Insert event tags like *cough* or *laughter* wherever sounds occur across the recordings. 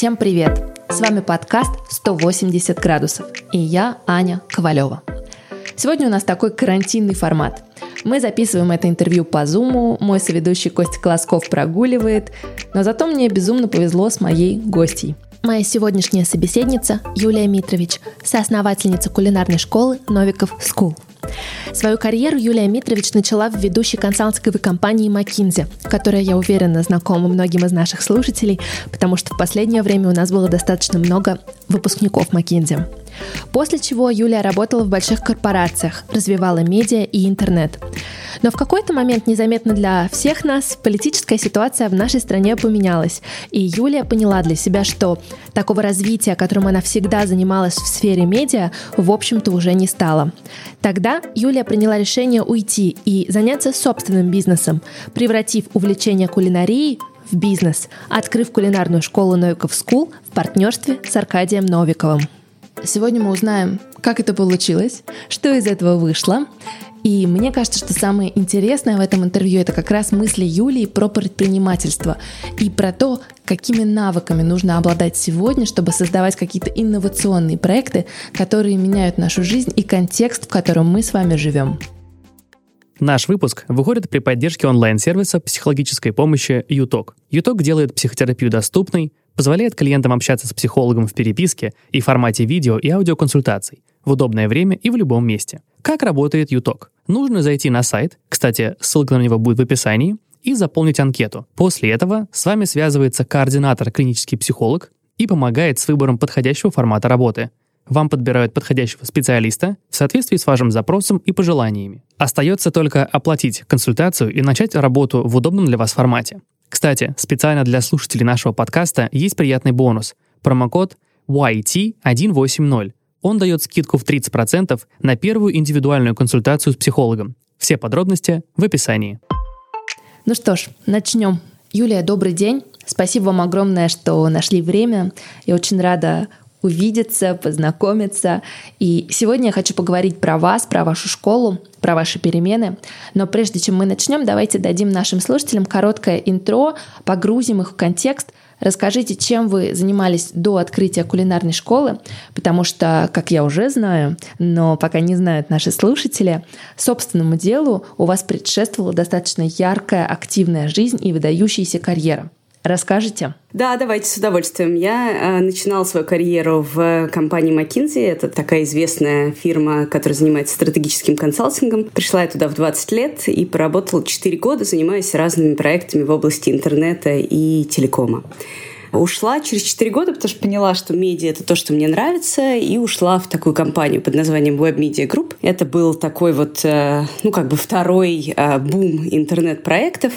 Всем привет! С вами подкаст «180 градусов» и я, Аня Ковалева. Сегодня у нас такой карантинный формат. Мы записываем это интервью по Зуму, мой соведущий Костя Колосков прогуливает, но зато мне безумно повезло с моей гостьей. Моя сегодняшняя собеседница Юлия Митрович, соосновательница кулинарной школы Новиков School – Свою карьеру Юлия Митрович начала в ведущей консалтинговой компании McKinsey, которая, я уверена, знакома многим из наших слушателей, потому что в последнее время у нас было достаточно много выпускников McKinsey. После чего Юлия работала в больших корпорациях, развивала медиа и интернет. Но в какой-то момент незаметно для всех нас политическая ситуация в нашей стране поменялась, и Юлия поняла для себя, что такого развития, которым она всегда занималась в сфере медиа, в общем-то уже не стало. Тогда Юлия приняла решение уйти и заняться собственным бизнесом, превратив увлечение кулинарией в бизнес, открыв кулинарную школу Новиков School в партнерстве с Аркадием Новиковым. Сегодня мы узнаем, как это получилось, что из этого вышло. И мне кажется, что самое интересное в этом интервью это как раз мысли Юлии про предпринимательство и про то, какими навыками нужно обладать сегодня, чтобы создавать какие-то инновационные проекты, которые меняют нашу жизнь и контекст, в котором мы с вами живем. Наш выпуск выходит при поддержке онлайн-сервиса психологической помощи ЮТОК. ЮТОК делает психотерапию доступной, позволяет клиентам общаться с психологом в переписке и формате видео и аудиоконсультаций в удобное время и в любом месте. Как работает ЮТОК? Нужно зайти на сайт, кстати, ссылка на него будет в описании, и заполнить анкету. После этого с вами связывается координатор клинический психолог и помогает с выбором подходящего формата работы. Вам подбирают подходящего специалиста в соответствии с вашим запросом и пожеланиями. Остается только оплатить консультацию и начать работу в удобном для вас формате. Кстати, специально для слушателей нашего подкаста есть приятный бонус. Промокод YT180. Он дает скидку в 30% на первую индивидуальную консультацию с психологом. Все подробности в описании. Ну что ж, начнем. Юлия, добрый день. Спасибо вам огромное, что нашли время. Я очень рада увидеться, познакомиться. И сегодня я хочу поговорить про вас, про вашу школу, про ваши перемены. Но прежде чем мы начнем, давайте дадим нашим слушателям короткое интро, погрузим их в контекст. Расскажите, чем вы занимались до открытия кулинарной школы, потому что, как я уже знаю, но пока не знают наши слушатели, собственному делу у вас предшествовала достаточно яркая, активная жизнь и выдающаяся карьера. Расскажите? Да, давайте с удовольствием. Я э, начинала свою карьеру в компании McKinsey. Это такая известная фирма, которая занимается стратегическим консалтингом. Пришла я туда в 20 лет и поработала 4 года, занимаясь разными проектами в области интернета и телекома. Ушла через 4 года, потому что поняла, что медиа — это то, что мне нравится, и ушла в такую компанию под названием Web Media Group. Это был такой вот, э, ну, как бы второй э, бум интернет-проектов.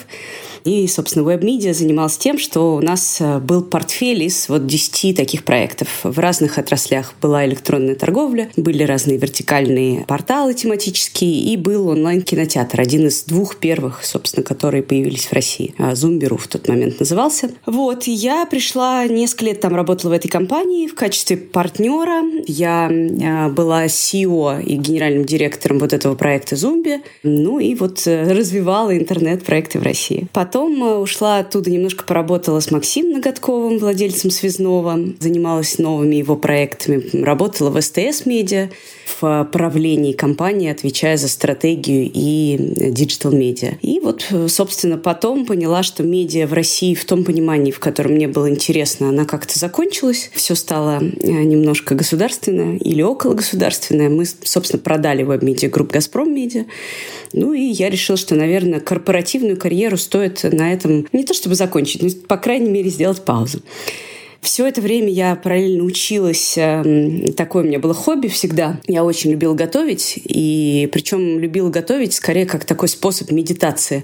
И, собственно, WebMedia занимался тем, что у нас э, был портфель из вот 10 таких проектов. В разных отраслях была электронная торговля, были разные вертикальные порталы тематические, и был онлайн-кинотеатр, один из двух первых, собственно, которые появились в России. Зумберу в тот момент назывался. Вот, я пришла, несколько лет там работала в этой компании в качестве партнера. Я э, была CEO и генеральным директором вот этого проекта Зумби. Ну и вот э, развивала интернет-проекты в России. Потом Потом э, ушла оттуда, немножко поработала с Максимом Ноготковым, владельцем Связного, занималась новыми его проектами, работала в СТС Медиа в правлении компании, отвечая за стратегию и digital медиа. И вот, собственно, потом поняла, что медиа в России в том понимании, в котором мне было интересно, она как-то закончилась. Все стало э, немножко государственное или около государственное. Мы, собственно, продали Web Media Group «Газпром Медиа». Ну и я решила, что, наверное, корпоративную карьеру стоит на этом не то чтобы закончить, но, по крайней мере, сделать паузу. Все это время я параллельно училась. Эм, такое у меня было хобби всегда. Я очень любила готовить. И причем любила готовить скорее как такой способ медитации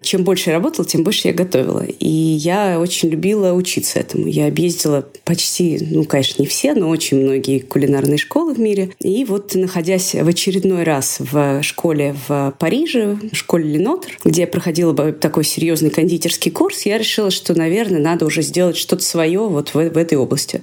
чем больше я работала, тем больше я готовила. И я очень любила учиться этому. Я объездила почти, ну, конечно, не все, но очень многие кулинарные школы в мире. И вот, находясь в очередной раз в школе в Париже, в школе Ленотр, где я проходила такой серьезный кондитерский курс, я решила, что, наверное, надо уже сделать что-то свое вот в, в этой области.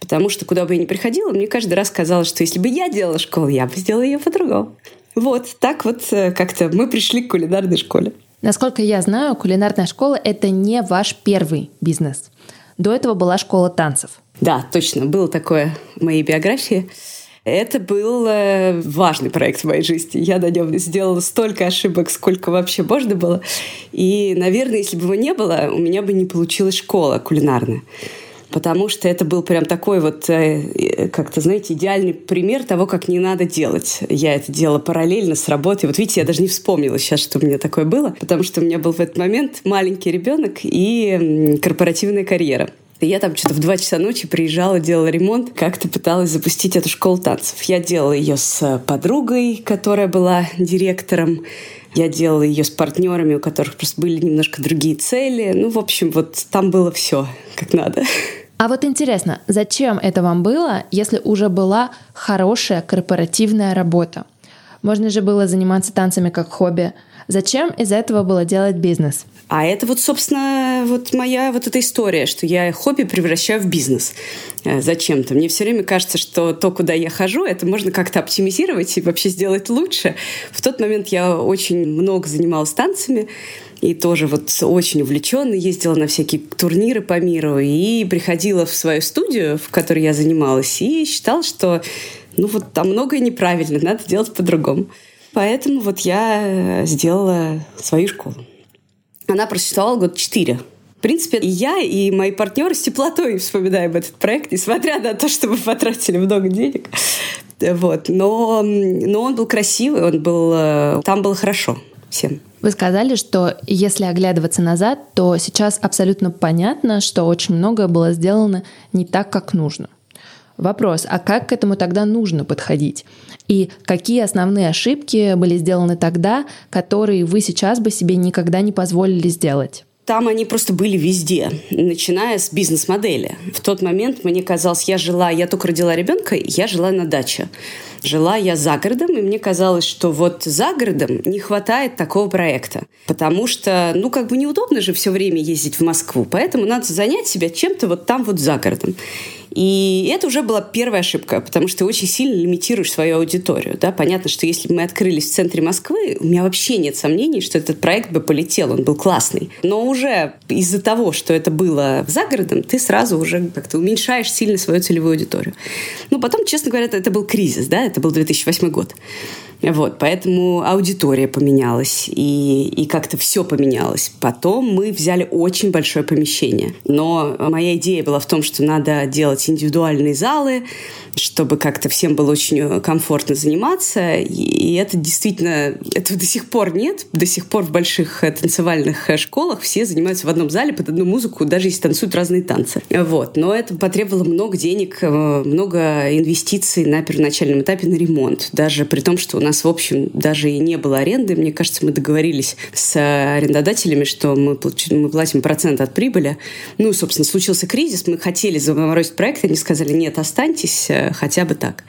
Потому что куда бы я ни приходила, мне каждый раз казалось, что если бы я делала школу, я бы сделала ее по-другому. Вот, так вот э, как-то мы пришли к кулинарной школе. Насколько я знаю, кулинарная школа — это не ваш первый бизнес. До этого была школа танцев. Да, точно, было такое в моей биографии. Это был э, важный проект в моей жизни. Я на нем сделала столько ошибок, сколько вообще можно было. И, наверное, если бы его не было, у меня бы не получилась школа кулинарная потому что это был прям такой вот, э, как-то, знаете, идеальный пример того, как не надо делать. Я это делала параллельно с работой. Вот видите, я даже не вспомнила сейчас, что у меня такое было, потому что у меня был в этот момент маленький ребенок и корпоративная карьера. Я там что-то в 2 часа ночи приезжала, делала ремонт, как-то пыталась запустить эту школу танцев. Я делала ее с подругой, которая была директором. Я делала ее с партнерами, у которых просто были немножко другие цели. Ну, в общем, вот там было все как надо. А вот интересно, зачем это вам было, если уже была хорошая корпоративная работа? Можно же было заниматься танцами как хобби. Зачем из этого было делать бизнес? А это вот, собственно, вот моя вот эта история, что я хобби превращаю в бизнес э, зачем-то. Мне все время кажется, что то, куда я хожу, это можно как-то оптимизировать и вообще сделать лучше. В тот момент я очень много занималась танцами, и тоже вот очень увлеченно ездила на всякие турниры по миру и приходила в свою студию, в которой я занималась, и считала, что ну вот там многое неправильно, надо делать по-другому. Поэтому вот я сделала свою школу. Она просуществовала год четыре. В принципе, и я, и мои партнеры с теплотой вспоминаем этот проект, несмотря на то, что мы потратили много денег. Вот. Но, но он был красивый, он был, э, там было хорошо всем. Вы сказали, что если оглядываться назад, то сейчас абсолютно понятно, что очень многое было сделано не так, как нужно. Вопрос, а как к этому тогда нужно подходить? И какие основные ошибки были сделаны тогда, которые вы сейчас бы себе никогда не позволили сделать? там они просто были везде, начиная с бизнес-модели. В тот момент мне казалось, я жила, я только родила ребенка, я жила на даче. Жила я за городом, и мне казалось, что вот за городом не хватает такого проекта. Потому что, ну, как бы неудобно же все время ездить в Москву, поэтому надо занять себя чем-то вот там вот за городом. И это уже была первая ошибка, потому что ты очень сильно лимитируешь свою аудиторию. Да? Понятно, что если бы мы открылись в центре Москвы, у меня вообще нет сомнений, что этот проект бы полетел, он был классный. Но уже из-за того, что это было за городом, ты сразу уже как-то уменьшаешь сильно свою целевую аудиторию. Ну, потом, честно говоря, это был кризис, да, это был 2008 год. Вот, поэтому аудитория поменялась, и, и как-то все поменялось. Потом мы взяли очень большое помещение. Но моя идея была в том, что надо делать индивидуальные залы, чтобы как-то всем было очень комфортно заниматься. И это действительно, этого до сих пор нет. До сих пор в больших танцевальных школах все занимаются в одном зале под одну музыку, даже если танцуют разные танцы. Вот. Но это потребовало много денег, э, много инвестиций на первоначальном этапе на ремонт. Даже при том, что у нас, в общем, даже и не было аренды. Мне кажется, мы договорились с арендодателями, что мы, получим, мы платим процент от прибыли. Ну, собственно, случился кризис, мы хотели заморозить проект, они сказали, нет, останьтесь, э, хотя бы так.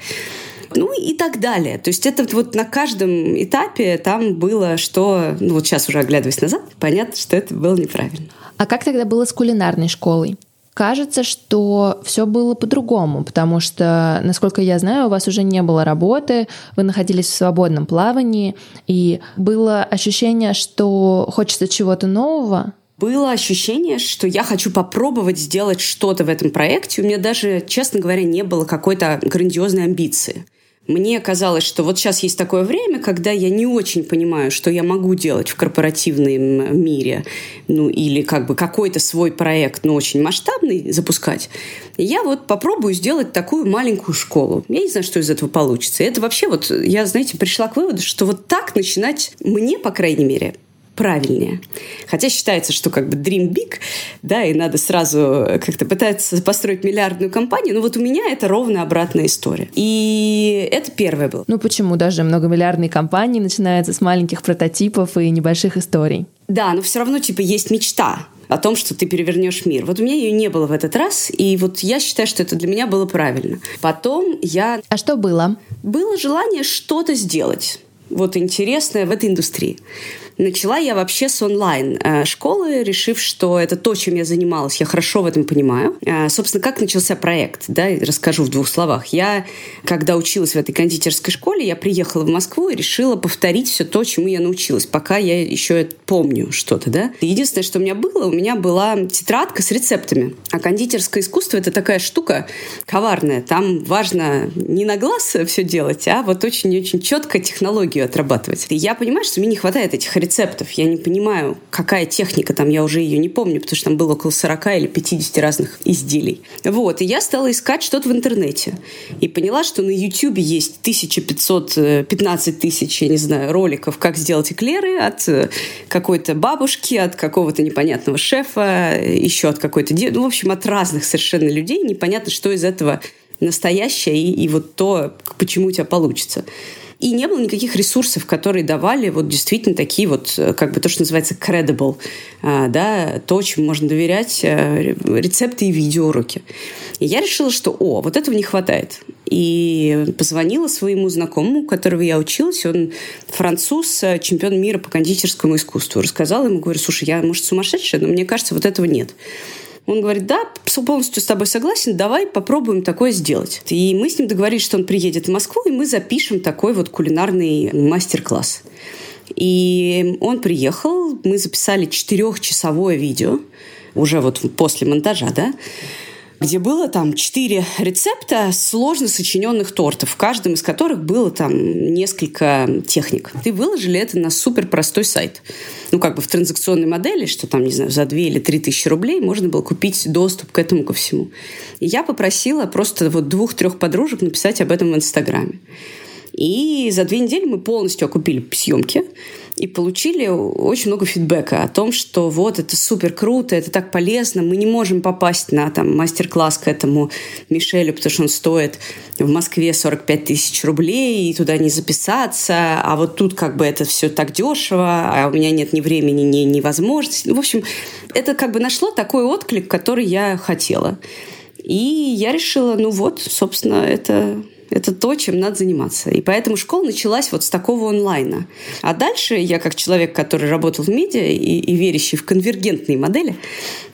Ну и так далее. То есть это вот на каждом этапе там было, что, ну вот сейчас уже оглядываясь назад, понятно, что это было неправильно. А как тогда было с кулинарной школой? Кажется, что все было по-другому, потому что, насколько я знаю, у вас уже не было работы, вы находились в свободном плавании, и было ощущение, что хочется чего-то нового, было ощущение, что я хочу попробовать сделать что-то в этом проекте. У меня даже, честно говоря, не было какой-то грандиозной амбиции. Мне казалось, что вот сейчас есть такое время, когда я не очень понимаю, что я могу делать в корпоративном мире, ну или как бы какой-то свой проект, но очень масштабный запускать. Я вот попробую сделать такую маленькую школу. Я не знаю, что из этого получится. Это вообще вот, я, знаете, пришла к выводу, что вот так начинать мне, по крайней мере, правильнее. Хотя считается, что как бы dream big, да, и надо сразу как-то пытаться построить миллиардную компанию, но вот у меня это ровно обратная история. И это первое было. Ну почему даже многомиллиардные компании начинаются с маленьких прототипов и небольших историй? Да, но все равно типа есть мечта о том, что ты перевернешь мир. Вот у меня ее не было в этот раз, и вот я считаю, что это для меня было правильно. Потом я... А что было? Было желание что-то сделать вот интересное в этой индустрии. Начала я вообще с онлайн-школы, решив, что это то, чем я занималась, я хорошо в этом понимаю. Собственно, как начался проект, да, расскажу в двух словах. Я, когда училась в этой кондитерской школе, я приехала в Москву и решила повторить все то, чему я научилась, пока я еще помню что-то, да. Единственное, что у меня было, у меня была тетрадка с рецептами. А кондитерское искусство — это такая штука коварная. Там важно не на глаз все делать, а вот очень-очень четко технологию отрабатывать. И я понимаю, что мне не хватает этих рецептов. Я не понимаю, какая техника там, я уже ее не помню, потому что там было около 40 или 50 разных изделий. Вот, и я стала искать что-то в интернете. И поняла, что на YouTube есть 1515 тысяч, я не знаю, роликов, как сделать эклеры от э, какой-то бабушки, от какого-то непонятного шефа, еще от какой-то... Ну, в общем, от разных совершенно людей. Непонятно, что из этого настоящее и, и вот то, почему у тебя получится. И не было никаких ресурсов, которые давали вот действительно такие вот, э, как бы то, что называется credible, э, да, то, чем можно доверять, э, рецепты и видеоуроки. И я решила, что, о, вот этого не хватает. И позвонила своему знакомому, которого я училась, он француз, чемпион мира по кондитерскому искусству. Рассказала ему, говорю, слушай, я, может, сумасшедшая, но мне кажется, вот этого нет. Он говорит, да, полностью с тобой согласен, давай попробуем такое сделать. И мы с ним договорились, что он приедет в Москву, и мы запишем такой вот кулинарный мастер-класс. И он приехал, мы записали четырехчасовое видео, уже вот после монтажа, да, где было там четыре рецепта сложно сочиненных тортов, в каждом из которых было там несколько техник. И выложили это на супер простой сайт. Ну, как бы в транзакционной модели, что там, не знаю, за 2 или 3 тысячи рублей можно было купить доступ к этому ко всему. И я попросила просто вот двух-трех подружек написать об этом в Инстаграме. И за две недели мы полностью окупили съемки и получили очень много фидбэка о том, что вот это супер круто, это так полезно, мы не можем попасть на там мастер-класс к этому Мишелю, потому что он стоит в Москве 45 тысяч рублей, и туда не записаться, а вот тут как бы это все так дешево, а у меня нет ни времени, ни, ни возможности. Ну, в общем, это как бы нашло такой отклик, который я хотела. И я решила, ну вот, собственно, это это то, чем надо заниматься. И поэтому школа началась вот с такого онлайна. А дальше я, как человек, который работал в медиа и, и верящий в конвергентные модели,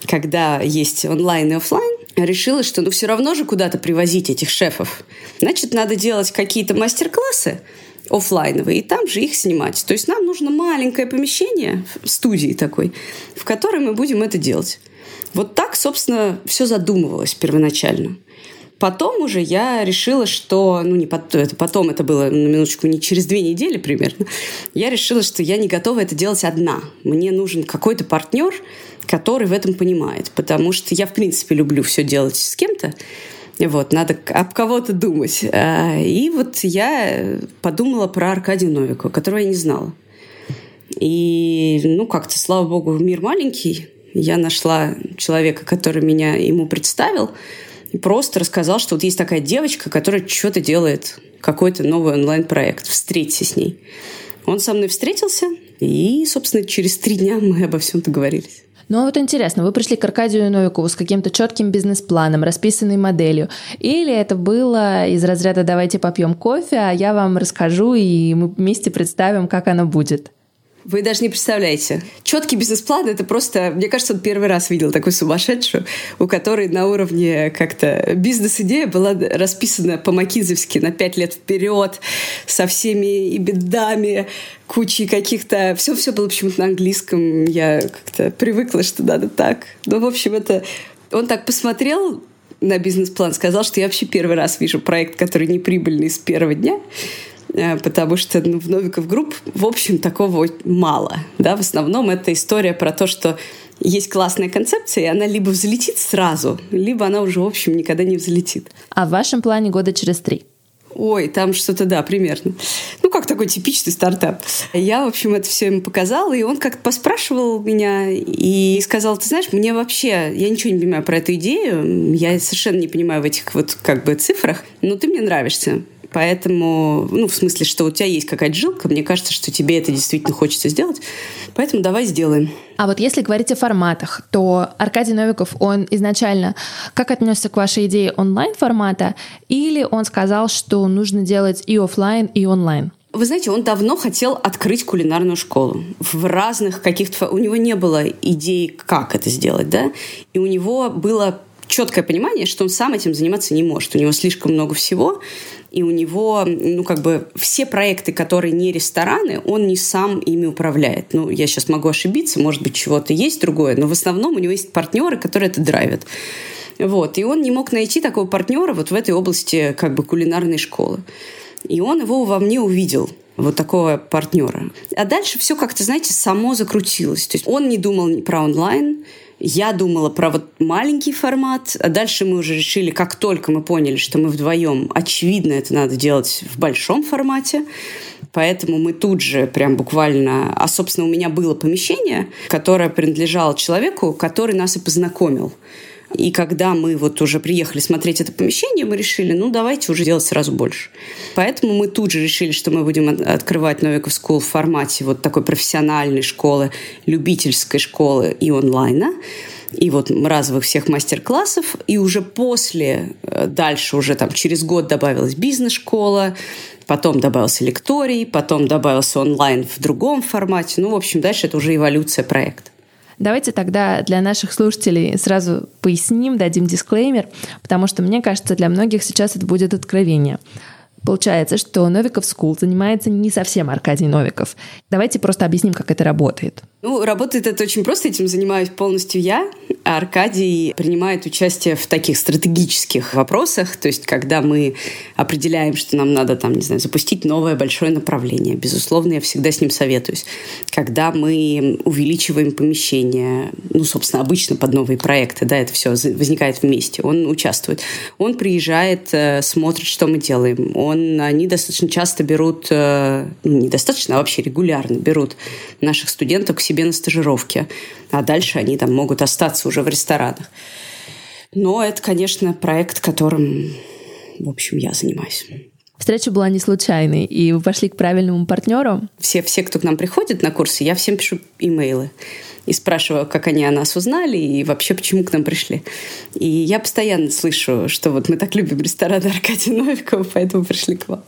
когда есть онлайн и офлайн, решила, что ну все равно же куда-то привозить этих шефов. Значит, надо делать какие-то мастер-классы, офлайновые, и там же их снимать. То есть нам нужно маленькое помещение, студии такой, в которой мы будем это делать. Вот так, собственно, все задумывалось первоначально. Потом уже я решила, что, ну не потом, это потом, это было на минуточку не через две недели примерно, я решила, что я не готова это делать одна. Мне нужен какой-то партнер, который в этом понимает, потому что я в принципе люблю все делать с кем-то. Вот, надо об кого-то думать. А, и вот я подумала про Аркадия Новикова, которого я не знала. И, ну, как-то, слава богу, мир маленький. Я нашла человека, который меня ему представил – и просто рассказал, что вот есть такая девочка, которая что-то делает, какой-то новый онлайн-проект. Встреться с ней. Он со мной встретился, и, собственно, через три дня *laughs* мы обо всем договорились. Ну а вот интересно, вы пришли к Аркадию Новикову с каким-то четким бизнес-планом, расписанной моделью, или это было из разряда «давайте попьем кофе, а я вам расскажу, и мы вместе представим, как оно будет»? Вы даже не представляете. Четкий бизнес-план — это просто... Мне кажется, он первый раз видел такую сумасшедшую, у которой на уровне как-то бизнес-идея была расписана по-макинзевски на пять лет вперед, со всеми и бедами, кучей каких-то... Все-все было почему-то на английском. Я как-то привыкла, что надо так. Ну, в общем, это... Он так посмотрел на бизнес-план, сказал, что я вообще первый раз вижу проект, который не прибыльный с первого дня. Э, потому что ну, в Novikov Group, в общем, такого мало. Да? В основном это история про то, что есть классная концепция, и она либо взлетит сразу, либо она уже, в общем, никогда не взлетит. А в вашем плане года через три? Ой, там что-то, да, примерно. Ну, как такой типичный стартап. Я, в общем, это все ему показала, и он как-то поспрашивал меня и сказал, ты знаешь, мне вообще, я ничего не понимаю про эту идею, я совершенно не понимаю в этих вот как бы цифрах, но ты мне нравишься. Поэтому, ну, в смысле, что у тебя есть какая-то жилка, мне кажется, что тебе это действительно хочется сделать. Поэтому давай сделаем. А вот если говорить о форматах, то Аркадий Новиков, он изначально как отнесся к вашей идее онлайн-формата, или он сказал, что нужно делать и офлайн, и онлайн? Вы знаете, он давно хотел открыть кулинарную школу. В разных каких-то... У него не было идей, как это сделать, да? И у него было четкое понимание, что он сам этим заниматься не может. У него слишком много всего, и у него, ну, как бы, все проекты, которые не рестораны, он не сам ими управляет. Ну, я сейчас могу ошибиться, может быть, чего-то есть другое, но в основном у него есть партнеры, которые это драйвят. Вот. И он не мог найти такого партнера вот в этой области как бы кулинарной школы. И он его во мне увидел вот такого партнера. А дальше все как-то, знаете, само закрутилось. То есть он не думал про онлайн, я думала про вот маленький формат, а дальше мы уже решили, как только мы поняли, что мы вдвоем, очевидно, это надо делать в большом формате, поэтому мы тут же прям буквально... А, собственно, у меня было помещение, которое принадлежало человеку, который нас и познакомил. И когда мы вот уже приехали смотреть это помещение, мы решили, ну, давайте уже делать сразу больше. Поэтому мы тут же решили, что мы будем открывать Новиков School в формате вот такой профессиональной школы, любительской школы и онлайна и вот разовых всех мастер-классов, и уже после, э, дальше уже там через год добавилась бизнес-школа, потом добавился лекторий, потом добавился онлайн в другом формате. Ну, в общем, дальше это уже эволюция проекта. Давайте тогда для наших слушателей сразу поясним, дадим дисклеймер, потому что мне кажется, для многих сейчас это будет откровение. Получается, что Novikov School занимается не совсем Аркадий Новиков. Давайте просто объясним, как это работает. Ну, работает это очень просто, этим занимаюсь полностью я. А Аркадий принимает участие в таких стратегических вопросах, то есть когда мы определяем, что нам надо, там, не знаю, запустить новое большое направление. Безусловно, я всегда с ним советуюсь. Когда мы увеличиваем помещение, ну, собственно, обычно под новые проекты, да, это все возникает вместе, он участвует. Он приезжает, э, смотрит, что мы делаем. Он, они достаточно часто берут, э, ну, недостаточно, а вообще регулярно берут наших студентов к себе на стажировки а дальше они там могут остаться уже в ресторанах. Но это, конечно, проект, которым, в общем, я занимаюсь. Встреча была не случайной, и вы пошли к правильному партнеру? Все, все, кто к нам приходит на курсы, я всем пишу имейлы и спрашиваю, как они о нас узнали и вообще почему к нам пришли. И я постоянно слышу, что вот мы так любим ресторан Аркадия Новикова, поэтому пришли к вам.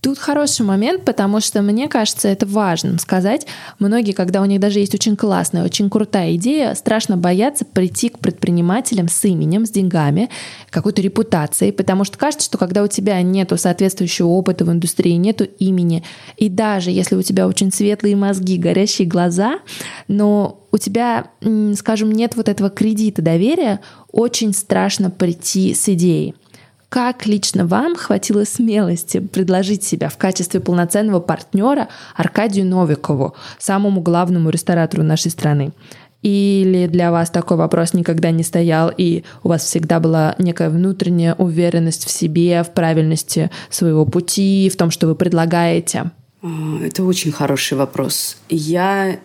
Тут хороший момент, потому что мне кажется, это важным сказать. Многие, когда у них даже есть очень классная, очень крутая идея, страшно боятся прийти к предпринимателям с именем, с деньгами, какой-то репутацией, потому что кажется, что когда у тебя нету соответствующего опыта в индустрии, нету имени, и даже если у тебя очень светлые мозги, горящие глаза, но у тебя, скажем, нет вот этого кредита доверия, очень страшно прийти с идеей. Как лично вам хватило смелости предложить себя в качестве полноценного партнера Аркадию Новикову, самому главному ресторатору нашей страны? Или для вас такой вопрос никогда не стоял, и у вас всегда была некая внутренняя уверенность в себе, в правильности своего пути, в том, что вы предлагаете? А, это очень хороший вопрос. Я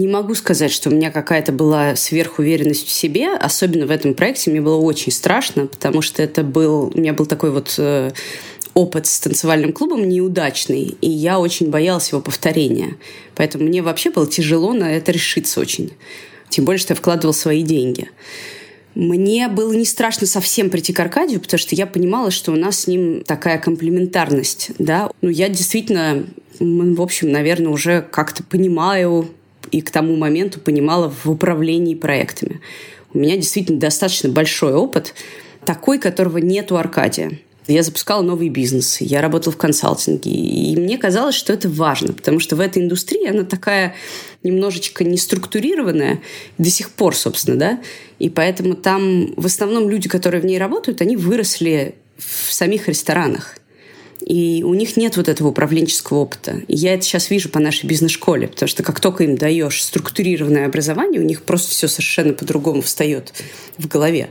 не могу сказать, что у меня какая-то была сверхуверенность в себе. Особенно в этом проекте мне было очень страшно, потому что это был... У меня был такой вот э, опыт с танцевальным клубом неудачный, и я очень боялась его повторения. Поэтому мне вообще было тяжело на это решиться очень. Тем более, что я вкладывал свои деньги. Мне было не страшно совсем прийти к Аркадию, потому что я понимала, что у нас с ним такая комплементарность. Да? Ну, я действительно, в общем, наверное, уже как-то понимаю и к тому моменту понимала в управлении проектами. У меня действительно достаточно большой опыт, такой, которого нет у Аркадия. Я запускала новый бизнес, я работала в консалтинге, и мне казалось, что это важно, потому что в этой индустрии она такая немножечко неструктурированная до сих пор, собственно, да, и поэтому там в основном люди, которые в ней работают, они выросли в самих ресторанах. И у них нет вот этого управленческого опыта. И я это сейчас вижу по нашей бизнес-школе, потому что как только им даешь структурированное образование, у них просто все совершенно по-другому встает в голове.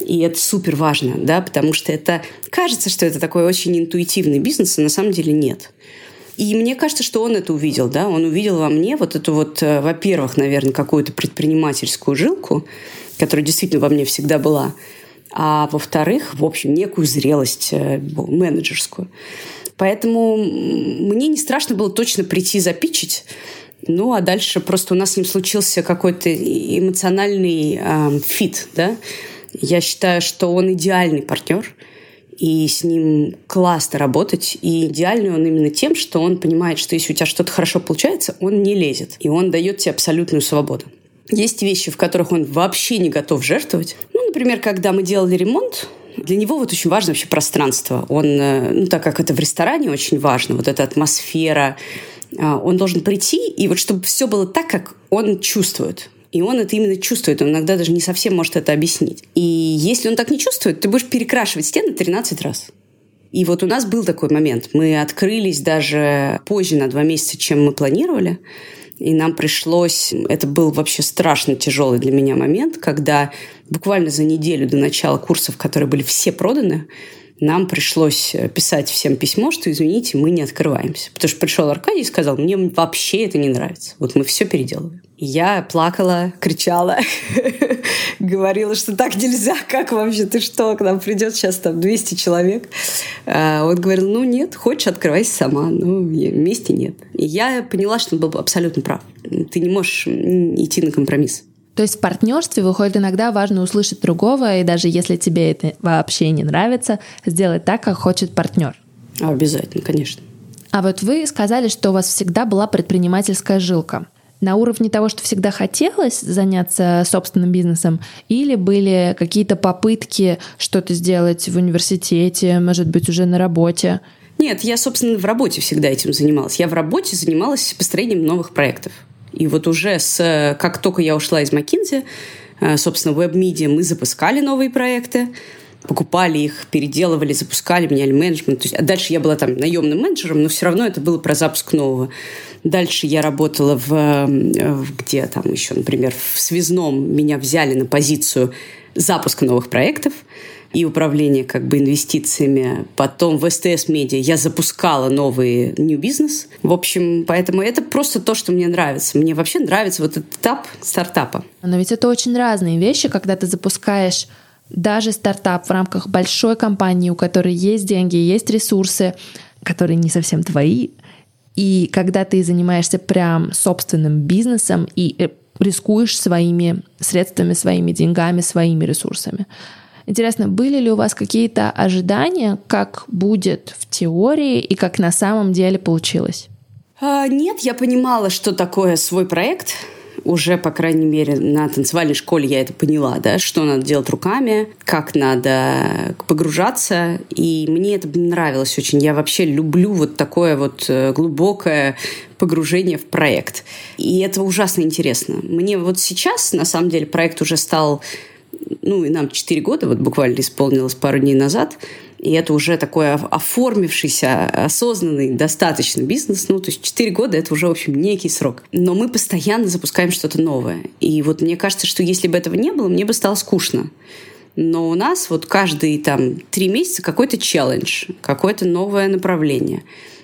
И это супер важно, да, потому что это кажется, что это такой очень интуитивный бизнес, а на самом деле нет. И мне кажется, что он это увидел, да, он увидел во мне вот эту вот, э, во-первых, наверное, какую-то предпринимательскую жилку, которая действительно во мне всегда была, а во-вторых, в общем, некую зрелость э, менеджерскую. Поэтому мне не страшно было точно прийти запичить, ну, а дальше просто у нас с ним случился какой-то эмоциональный э, фит, да. Я считаю, что он идеальный партнер. И с ним классно работать. И идеальный он именно тем, что он понимает, что если у тебя что-то хорошо получается, он не лезет. И он дает тебе абсолютную свободу. Есть вещи, в которых он вообще не готов жертвовать. Ну, например, когда мы делали ремонт, для него вот очень важно вообще пространство. Он, э, ну, так как это в ресторане очень важно, вот эта атмосфера, а, он должен прийти, и вот чтобы все было так, как он чувствует. И он это именно чувствует, он иногда даже не совсем может это объяснить. И если он так не чувствует, ты будешь перекрашивать стены 13 раз. И вот у нас был такой момент. Мы открылись даже позже на два месяца, чем мы планировали. И нам пришлось... Это был вообще страшно тяжелый для меня момент, когда буквально за неделю до начала курсов, которые были все проданы, нам пришлось э, писать всем письмо, что, извините, мы не открываемся. Потому что пришел Аркадий и сказал, мне вообще это не нравится. Вот мы все переделываем. Я плакала, кричала, *laughs* говорила, что так нельзя, как вообще, ты что, к нам придет сейчас там 200 человек. А он говорил, ну нет, хочешь, открывайся сама, ну вместе нет. И я поняла, что он был абсолютно прав. Ты не можешь идти на компромисс. То есть в партнерстве выходит иногда важно услышать другого, и даже если тебе это вообще не нравится, сделать так, как хочет партнер. Обязательно, конечно. А вот вы сказали, что у вас всегда была предпринимательская жилка. На уровне того, что всегда хотелось заняться собственным бизнесом, или были какие-то попытки что-то сделать в университете, может быть, уже на работе? Нет, я, собственно, в работе всегда этим занималась. Я в работе занималась построением новых проектов. И вот уже с, как только я ушла из McKinsey, э, собственно, в WebMedia мы запускали новые проекты, покупали их, переделывали, запускали, меняли менеджмент. То есть, а дальше я была там наемным менеджером, но все равно это было про запуск нового. Дальше я работала в, э, в где там еще, например, в связном меня взяли на позицию запуска новых проектов и управление как бы инвестициями. Потом в СТС Медиа я запускала новый new бизнес. В общем, поэтому это просто то, что мне нравится. Мне вообще нравится вот этот этап стартапа. Но ведь это очень разные вещи, когда ты запускаешь даже стартап в рамках большой компании, у которой есть деньги, есть ресурсы, которые не совсем твои, и когда ты занимаешься прям собственным бизнесом и э, рискуешь своими средствами, своими деньгами, своими ресурсами. Интересно, были ли у вас какие-то ожидания, как будет в теории и как на самом деле получилось? А, нет, я понимала, что такое свой проект. Уже, по крайней мере, на танцевальной школе я это поняла, да, что надо делать руками, как надо погружаться. И мне это нравилось очень. Я вообще люблю вот такое вот э, глубокое погружение в проект. И это ужасно интересно. Мне вот сейчас, на самом деле, проект уже стал ну, и нам 4 года, вот буквально исполнилось пару дней назад, и это уже такой оформившийся, осознанный, достаточно бизнес. Ну, то есть 4 года — это уже, в общем, некий срок. Но мы постоянно запускаем что-то новое. И вот мне кажется, что если бы этого не было, мне бы стало скучно. Но у нас вот каждые там три месяца какой-то челлендж, какое-то новое направление,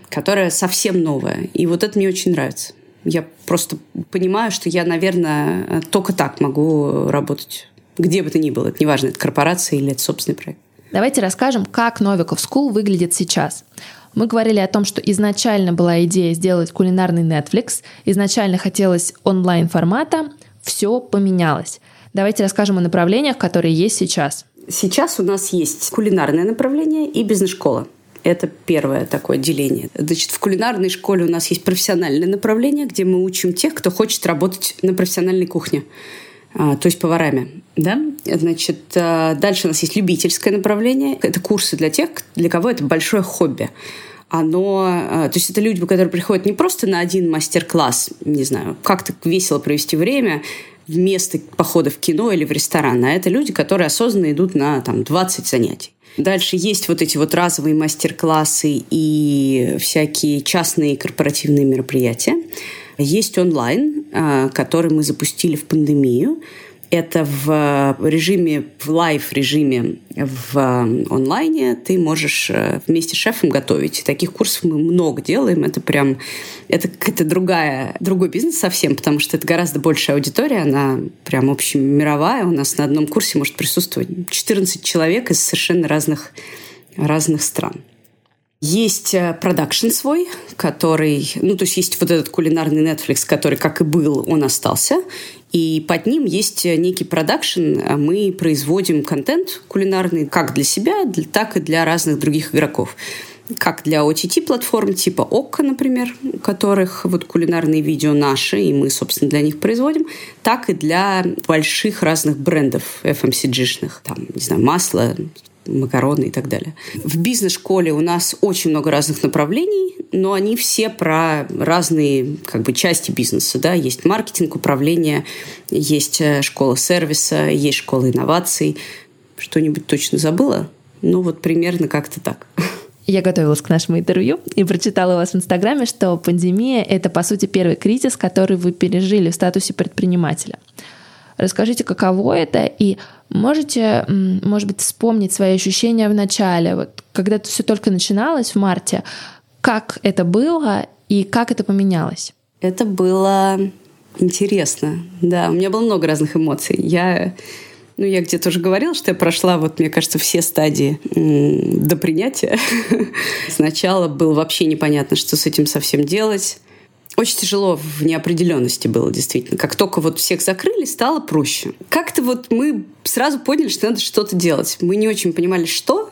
которое совсем новое. И вот это мне очень нравится. Я просто понимаю, что я, наверное, только так могу работать где бы то ни было. Это неважно, это корпорация или это собственный проект. Давайте расскажем, как Новиков School выглядит сейчас. Мы говорили о том, что изначально была идея сделать кулинарный Netflix, изначально хотелось онлайн-формата, все поменялось. Давайте расскажем о направлениях, которые есть сейчас. Сейчас у нас есть кулинарное направление и бизнес-школа. Это первое такое деление. Значит, в кулинарной школе у нас есть профессиональное направление, где мы учим тех, кто хочет работать на профессиональной кухне. А, то есть поварами. Да? Значит, а, дальше у нас есть любительское направление. Это курсы для тех, для кого это большое хобби. Оно, а, то есть это люди, которые приходят не просто на один мастер-класс, не знаю, как-то весело провести время, вместо похода в кино или в ресторан, а это люди, которые осознанно идут на там, 20 занятий. Дальше есть вот эти вот разовые мастер-классы и всякие частные корпоративные мероприятия. Есть онлайн, а, который мы запустили в пандемию. Это в режиме, в live-режиме в онлайне ты можешь э, вместе с шефом готовить. Таких курсов мы много делаем. Это прям, это какая-то другая, другой бизнес совсем, потому что это гораздо большая аудитория, она прям общемировая. У нас на одном курсе может присутствовать 14 человек из совершенно разных, разных стран. Есть э, продакшн свой, который, ну, то есть есть вот этот кулинарный Netflix, который, как и был, он остался. И под ним есть некий продакшн. Мы производим контент кулинарный как для себя, так и для разных других игроков как для OTT-платформ типа ОККО, например, у которых вот кулинарные видео наши, и мы, собственно, для них производим, так и для больших разных брендов FMCG-шных, там, не знаю, масло, макароны и так далее. В бизнес-школе у нас очень много разных направлений, но они все про разные как бы, части бизнеса. Да? Есть маркетинг, управление, есть э, школа сервиса, есть школа инноваций. Что-нибудь точно забыла? Ну, вот примерно как-то так. Я готовилась к нашему интервью и прочитала у вас в Инстаграме, что пандемия — это, по сути, первый кризис, который вы пережили в статусе предпринимателя. Расскажите, каково это, и можете, может быть, вспомнить свои ощущения в начале, вот, когда это все только начиналось в марте, как это было и как это поменялось? Это было интересно, да. У меня было много разных эмоций. Я ну, я где-то уже говорила, что я прошла, вот, мне кажется, все стадии до принятия. *laughs* Сначала было вообще непонятно, что с этим совсем делать. Очень тяжело в неопределенности было, действительно. Как только вот всех закрыли, стало проще. Как-то вот мы сразу поняли, что надо что-то делать. Мы не очень понимали, что,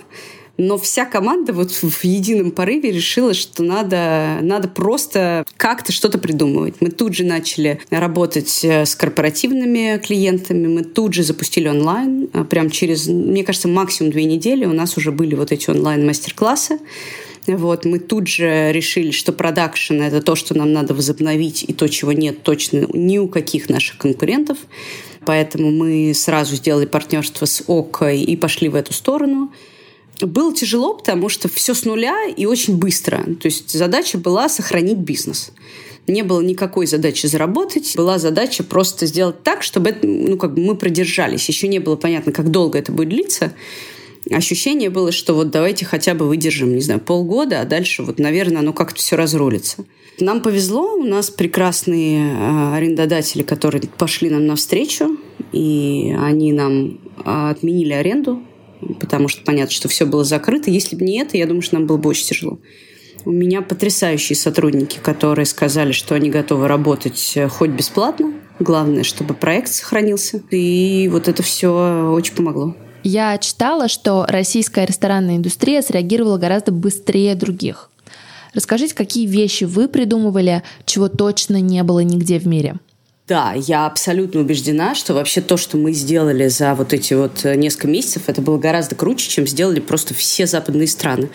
но вся команда вот в едином порыве решила, что надо, надо просто как-то что-то придумывать. Мы тут же начали работать э, с корпоративными клиентами, мы тут же запустили онлайн. А прям через, мне кажется, максимум две недели у нас уже были вот эти онлайн-мастер-классы. Вот, мы тут же решили, что продакшн — это то, что нам надо возобновить, и то, чего нет точно ни у каких наших конкурентов. Поэтому мы сразу сделали партнерство с ОКО и пошли в эту сторону. Было тяжело, потому что все с нуля и очень быстро. То есть задача была сохранить бизнес. Не было никакой задачи заработать. Была задача просто сделать так, чтобы это, ну, как бы мы продержались. Еще не было понятно, как долго это будет длиться ощущение было, что вот давайте хотя бы выдержим, не знаю, полгода, а дальше вот, наверное, оно как-то все разрулится. Нам повезло, у нас прекрасные э, арендодатели, которые пошли нам навстречу, и они нам а, отменили аренду, потому что понятно, что все было закрыто. Если бы не это, я думаю, что нам было бы очень тяжело. У меня потрясающие сотрудники, которые сказали, что они готовы работать э, хоть бесплатно. Главное, чтобы проект сохранился. И вот это все очень помогло. Я читала, что российская ресторанная индустрия среагировала гораздо быстрее других. Расскажите, какие вещи вы придумывали, чего точно не было нигде в мире? Да, я абсолютно убеждена, что вообще то, что мы сделали за вот эти вот э, несколько месяцев, это было гораздо круче, чем сделали просто все западные страны.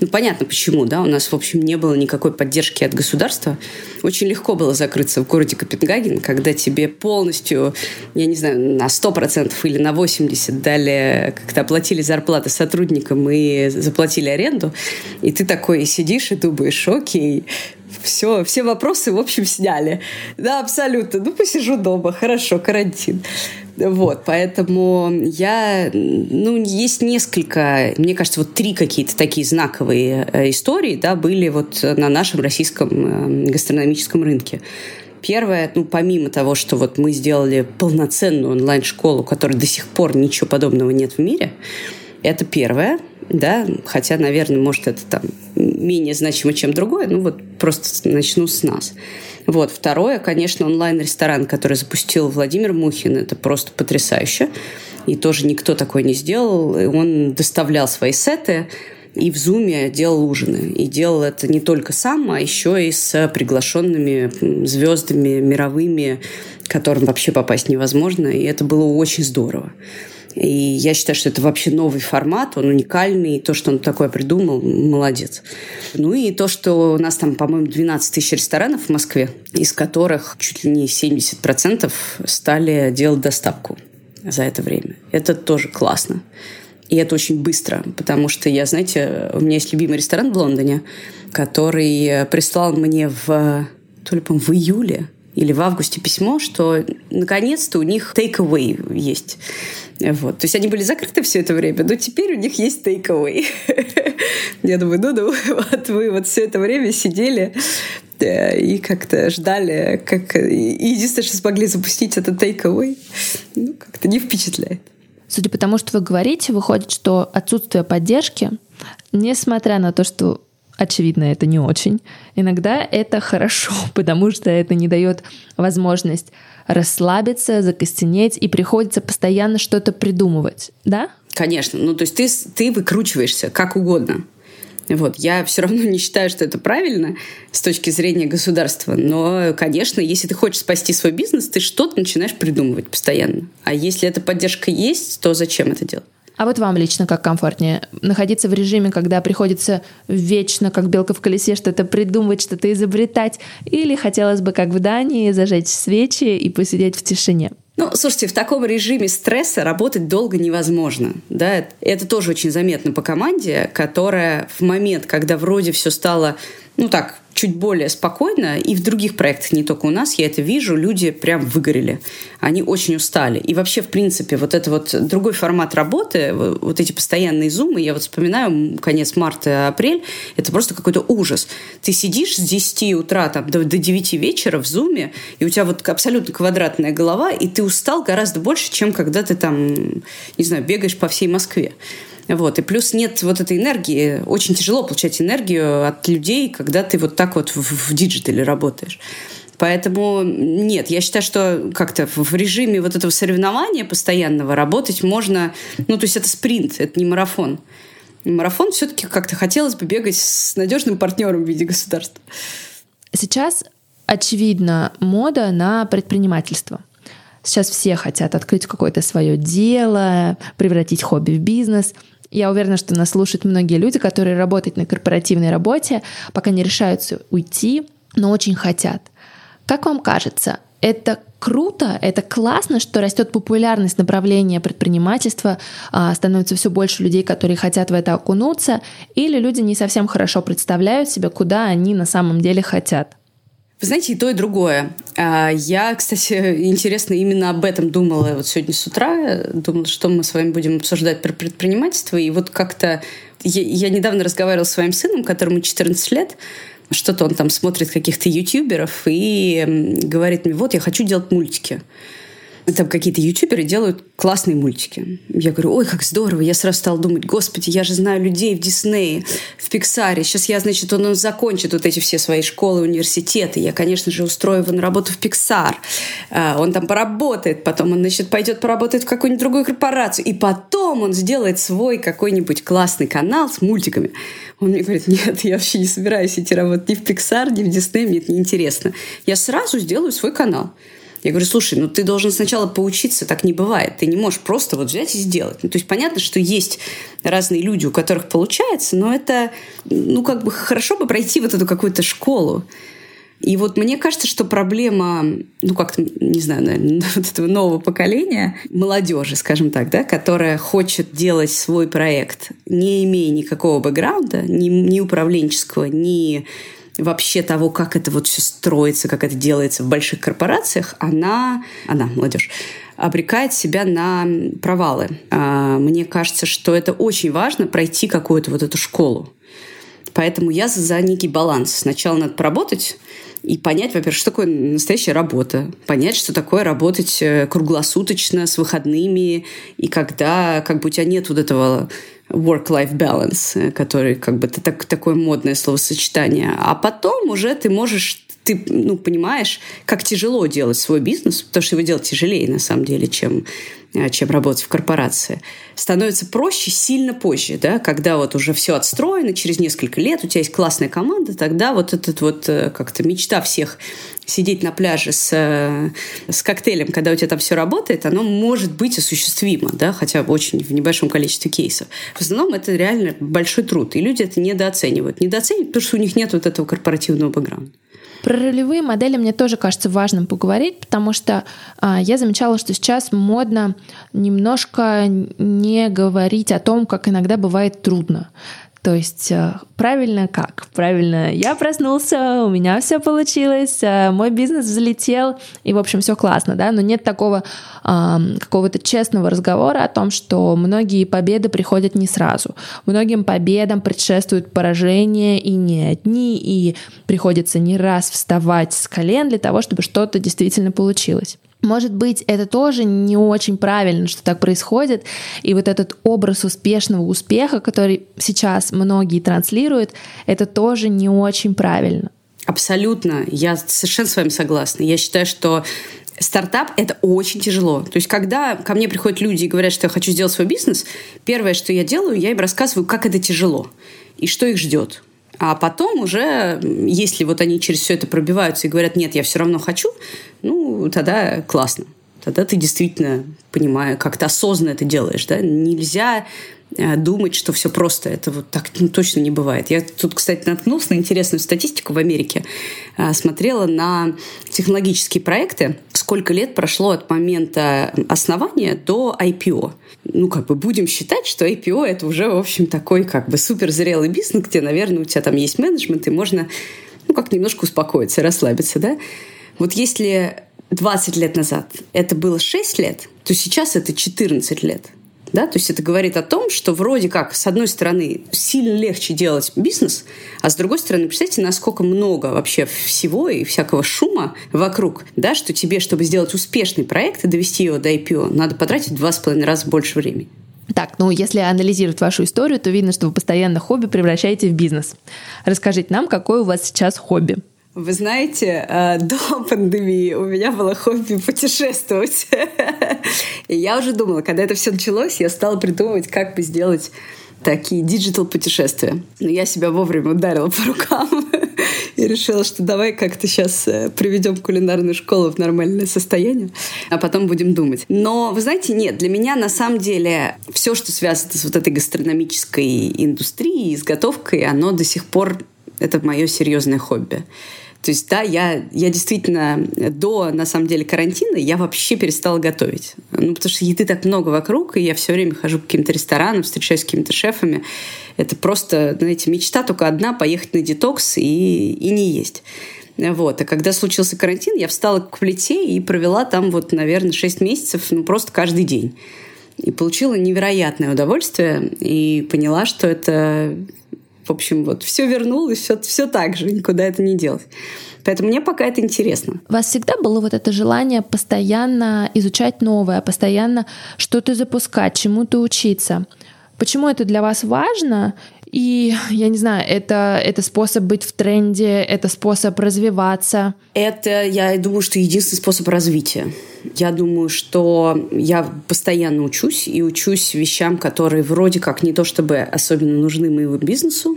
Ну, понятно почему, да, у нас, в общем, не было никакой поддержки от государства. Очень легко было закрыться в городе Копенгаген, когда тебе полностью, я не знаю, на 100% или на 80% дали, как-то оплатили зарплаты сотрудникам и заплатили аренду, и ты такой сидишь и думаешь, окей, все, все вопросы, в общем, сняли. Да, абсолютно. Ну, посижу дома. Хорошо, карантин. Вот, поэтому я, ну, есть несколько, мне кажется, вот три какие-то такие знаковые э, истории, да, были вот на нашем российском э, гастрономическом рынке. Первое, ну, помимо того, что вот мы сделали полноценную онлайн-школу, которой до сих пор ничего подобного нет в мире, это первое, да, хотя, наверное, может, это там менее значимо, чем другое, ну вот просто начну с нас. Вот. Второе, конечно, онлайн-ресторан, который запустил Владимир Мухин. Это просто потрясающе. И тоже никто такой не сделал. Он доставлял свои сеты и в Зуме делал ужины. И делал это не только сам, а еще и с приглашенными звездами мировыми, которым вообще попасть невозможно. И это было очень здорово. И я считаю, что это вообще новый формат, он уникальный, и то, что он такое придумал, молодец. Ну и то, что у нас там, по-моему, 12 тысяч ресторанов в Москве, из которых чуть ли не 70% стали делать доставку за это время. Это тоже классно. И это очень быстро, потому что я, знаете, у меня есть любимый ресторан в Лондоне, который прислал мне в то ли, по в июле или в августе письмо, что наконец-то у них take-away есть. Вот. То есть они были закрыты все это время, но теперь у них есть take-away. *laughs* Я думаю, ну-ну, *laughs* вот вы вот все это время сидели э, и как-то ждали, как... И единственное, что смогли запустить, это take-away. Ну, как-то не впечатляет. Судя по тому, что вы говорите, выходит, что отсутствие поддержки, несмотря на то, что очевидно, это не очень. Иногда это хорошо, *laughs* потому что это не дает возможность расслабиться, закостенеть, и приходится постоянно что-то придумывать, да? Конечно. Ну, то есть ты, ты выкручиваешься как угодно. Вот. Я все равно не считаю, что это правильно с точки зрения государства. Но, конечно, если ты хочешь спасти свой бизнес, ты что-то начинаешь придумывать постоянно. А если эта поддержка есть, то зачем это делать? А вот вам лично как комфортнее? Находиться в режиме, когда приходится вечно, как белка в колесе, что-то придумывать, что-то изобретать? Или хотелось бы, как в Дании, зажечь свечи и посидеть в тишине? Ну, слушайте, в таком режиме стресса работать долго невозможно. Да? Это тоже очень заметно по команде, которая в момент, когда вроде все стало, ну так, чуть более спокойно, и в других проектах, не только у нас, я это вижу, люди прям выгорели. Они очень устали. И вообще, в принципе, вот это вот другой формат работы, вот эти постоянные зумы, я вот вспоминаю конец марта, апрель, это просто какой-то ужас. Ты сидишь с 10 утра там, до, до 9 вечера в зуме, и у тебя вот абсолютно квадратная голова, и ты устал гораздо больше, чем когда ты там, не знаю, бегаешь по всей Москве. Вот. И плюс нет вот этой энергии. Очень тяжело получать энергию от людей, когда ты вот так вот в, в digital е работаешь. Поэтому нет, я считаю, что как-то в режиме вот этого соревнования постоянного работать можно, ну, то есть это спринт, это не марафон. Марафон все-таки как-то хотелось бы бегать с надежным партнером в виде государства. Сейчас очевидно мода на предпринимательство. Сейчас все хотят открыть какое-то свое дело, превратить хобби в бизнес. Я уверена, что нас слушают многие люди, которые работают на корпоративной работе, пока не решаются уйти, но очень хотят. Как вам кажется, это круто, это классно, что растет популярность направления предпринимательства, а, становится все больше людей, которые хотят в это окунуться, или люди не совсем хорошо представляют себе, куда они на самом деле хотят? Вы знаете, и то, и другое. А, я, кстати, *laughs* интересно, именно об этом думала вот сегодня с утра. Думала, что мы с вами будем обсуждать про предпринимательство. И вот как-то... Я, я недавно разговаривала с своим сыном, которому 14 лет. Что-то он там смотрит каких-то ютуберов и говорит мне, вот, я хочу делать мультики там какие-то ютуберы делают классные мультики. Я говорю, ой, как здорово. Я сразу стала думать, господи, я же знаю людей в Диснее, в Пиксаре. Сейчас я, значит, он, он закончит вот эти все свои школы, университеты. Я, конечно же, устрою его на работу в Пиксар. А, он там поработает, потом он, значит, пойдет поработать в какую-нибудь другую корпорацию. И потом он сделает свой какой-нибудь классный канал с мультиками. Он мне говорит, нет, я вообще не собираюсь идти работать ни в Пиксар, ни в Дисней, мне это неинтересно. Я сразу сделаю свой канал. Я говорю, слушай, ну ты должен сначала поучиться, так не бывает. Ты не можешь просто вот взять и сделать. Ну, то есть понятно, что есть разные люди, у которых получается, но это, ну как бы хорошо бы пройти вот эту какую-то школу. И вот мне кажется, что проблема, ну как-то, не знаю, наверное, *laughs* вот этого нового поколения, молодежи, скажем так, да, которая хочет делать свой проект, не имея никакого бэкграунда, ни, ни управленческого, ни вообще того, как это вот все строится, как это делается в больших корпорациях, она, она, молодежь, обрекает себя на провалы. А, мне кажется, что это очень важно пройти какую-то вот эту школу. Поэтому я за некий баланс. Сначала надо поработать и понять, во-первых, что такое настоящая работа, понять, что такое работать э, круглосуточно, с выходными, и когда как бы у тебя нет вот этого work-life balance, э, который как бы это так, такое модное словосочетание. А потом уже ты можешь ты ну, понимаешь, как тяжело делать свой бизнес, потому что его делать тяжелее, на самом деле, чем, чем работать в корпорации. Становится проще сильно позже, да, когда вот уже все отстроено, через несколько лет у тебя есть классная команда, тогда вот этот вот э, как-то мечта всех сидеть на пляже с, э, с коктейлем, когда у тебя там все работает, оно может быть осуществимо, да, хотя очень в небольшом количестве кейсов. В основном это реально большой труд, и люди это недооценивают. Недооценивают, потому что у них нет вот этого корпоративного бэкграунда. Про ролевые модели мне тоже кажется важным поговорить, потому что а, я замечала, что сейчас модно немножко не говорить о том, как иногда бывает трудно. То есть э, правильно как? Правильно, я проснулся, у меня все получилось, э, мой бизнес взлетел, и, в общем, все классно, да, но нет такого какого-то честного разговора о том, что многие победы приходят не сразу. Многим победам предшествуют поражения, и не одни, и приходится не раз вставать с колен для того, чтобы что-то действительно получилось. Может быть, это тоже не очень правильно, что так происходит. И вот этот образ успешного успеха, который сейчас многие транслируют, это тоже не очень правильно. Абсолютно. Я совершенно с вами согласна. Я считаю, что стартап — это очень тяжело. То есть, когда ко мне приходят люди и говорят, что я хочу сделать свой бизнес, первое, что я делаю, я им рассказываю, как это тяжело и что их ждет. А потом уже, если вот они через все это пробиваются и говорят, нет, я все равно хочу, ну, тогда классно. Тогда ты действительно, понимаю, как-то осознанно это делаешь. Да? Нельзя думать, что все просто. Это вот так ну, точно не бывает. Я тут, кстати, наткнулась на интересную статистику в Америке. Э, смотрела на технологические проекты, сколько лет прошло от момента основания до IPO. Ну, как бы будем считать, что IPO — это уже, в общем, такой как бы суперзрелый бизнес, где, наверное, у тебя там есть менеджмент, и можно, ну, как немножко успокоиться, расслабиться, да? Вот если 20 лет назад это было 6 лет, то сейчас это 14 лет. Да? То есть это говорит о том, что вроде как, с одной стороны, сильно легче делать бизнес, а с другой стороны, представьте, насколько много вообще всего и всякого шума вокруг, да, что тебе, чтобы сделать успешный проект и довести его до IPO, надо потратить два с половиной раза больше времени. Так, ну если анализировать вашу историю, то видно, что вы постоянно хобби превращаете в бизнес. Расскажите нам, какое у вас сейчас хобби? Вы знаете, э, до *laughs* пандемии у меня было хобби путешествовать. *laughs* И я уже думала, когда это все началось, я стала придумывать, как бы сделать такие digital путешествия. Но я себя вовремя ударила по рукам *laughs* и решила, что давай как-то сейчас э, приведем кулинарную школу в нормальное состояние, а потом будем думать. Но, вы знаете, нет, для меня на самом деле все, что связано с вот этой гастрономической индустрией, и с готовкой, оно до сих пор это мое серьезное хобби. То есть, да, я, я действительно до, на самом деле, карантина я вообще перестала готовить. Ну, потому что еды так много вокруг, и я все время хожу к каким-то ресторанам, встречаюсь с какими-то шефами. Это просто, знаете, мечта только одна — поехать на детокс и, и не есть. Вот. А когда случился карантин, я встала к плите и провела там вот, наверное, 6 месяцев, ну, просто каждый день. И получила невероятное удовольствие и поняла, что это в общем, вот все вернулось, все, все так же, никуда это не делось. Поэтому мне пока это интересно. У вас всегда было вот это желание постоянно изучать новое, постоянно что-то запускать, чему-то учиться. Почему это для вас важно? И, я не знаю, это, это способ быть в тренде, это способ развиваться. Это, я думаю, что единственный способ развития. Я думаю, что я постоянно учусь и учусь вещам, которые вроде как не то чтобы особенно нужны моему бизнесу.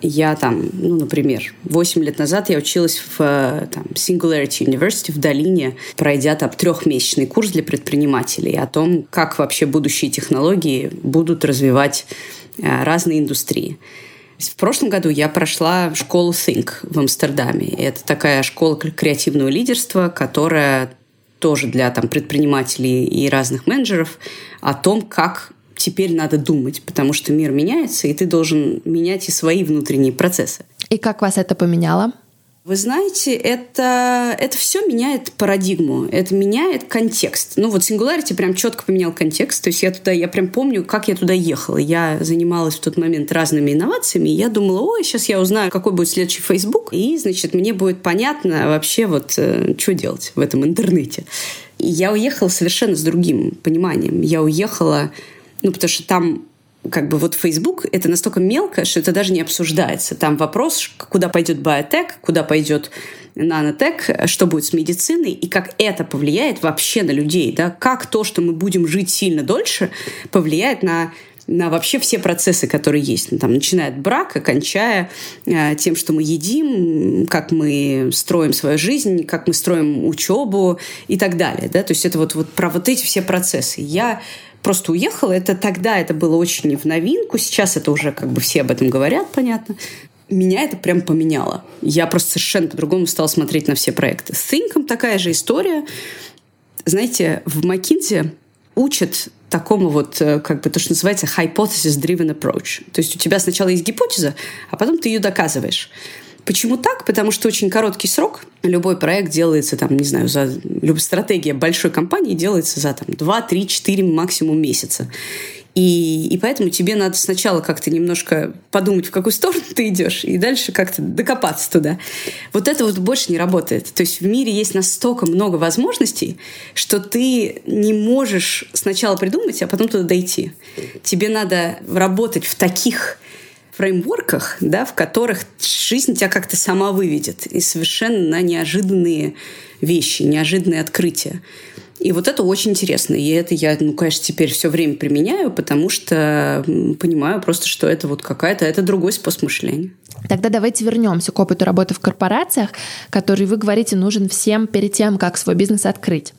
Я там, ну, например, 8 лет назад я училась в там, Singularity University в Долине, пройдя там трехмесячный курс для предпринимателей о том, как вообще будущие технологии будут развивать э, разные индустрии. В прошлом году я прошла школу Think в Амстердаме. Это такая школа креативного лидерства, которая тоже для там, предпринимателей и разных менеджеров о том, как теперь надо думать, потому что мир меняется, и ты должен менять и свои внутренние процессы. И как вас это поменяло? Вы знаете, это, это все меняет парадигму, это меняет контекст. Ну вот Singularity прям четко поменял контекст. То есть я туда, я прям помню, как я туда ехала. Я занималась в тот момент разными инновациями, я думала, ой, сейчас я узнаю, какой будет следующий Facebook, и, значит, мне будет понятно вообще вот, э, что делать в этом интернете. И я уехала совершенно с другим пониманием. Я уехала, ну, потому что там как бы вот Facebook это настолько мелко, что это даже не обсуждается. Там вопрос, куда пойдет биотек, куда пойдет нанотек, что будет с медициной, и как это повлияет вообще на людей, да, как то, что мы будем жить сильно дольше, повлияет на на вообще все процессы, которые есть. Ну, там, начиная от брака, кончая э, тем, что мы едим, как мы строим свою жизнь, как мы строим учебу и так далее. Да? То есть это вот, вот про вот эти все процессы. Я просто уехала. Это тогда это было очень в новинку. Сейчас это уже как бы все об этом говорят, понятно. Меня это прям поменяло. Я просто совершенно по-другому стала смотреть на все проекты. С Think такая же история. Знаете, в McKinsey учат такому вот, э, как бы то, что называется hypothesis-driven approach. То есть у тебя сначала есть гипотеза, а потом ты ее доказываешь. Почему так? Потому что очень короткий срок. Любой проект делается, там, не знаю, за... Любая стратегия большой компании делается за там, 2, 3, 4 максимум месяца. И, и поэтому тебе надо сначала как-то немножко подумать, в какую сторону ты идешь, и дальше как-то докопаться туда. Вот это вот больше не работает. То есть в мире есть настолько много возможностей, что ты не можешь сначала придумать, а потом туда дойти. Тебе надо работать в таких фреймворках, да, в которых жизнь тебя как-то сама выведет. И совершенно на неожиданные вещи, неожиданные открытия. И вот это очень интересно. И это я, ну, конечно, теперь все время применяю, потому что понимаю просто, что это вот какая-то, это другой способ мышления. Тогда давайте вернемся к опыту работы в корпорациях, который, вы говорите, нужен всем перед тем, как свой бизнес открыть.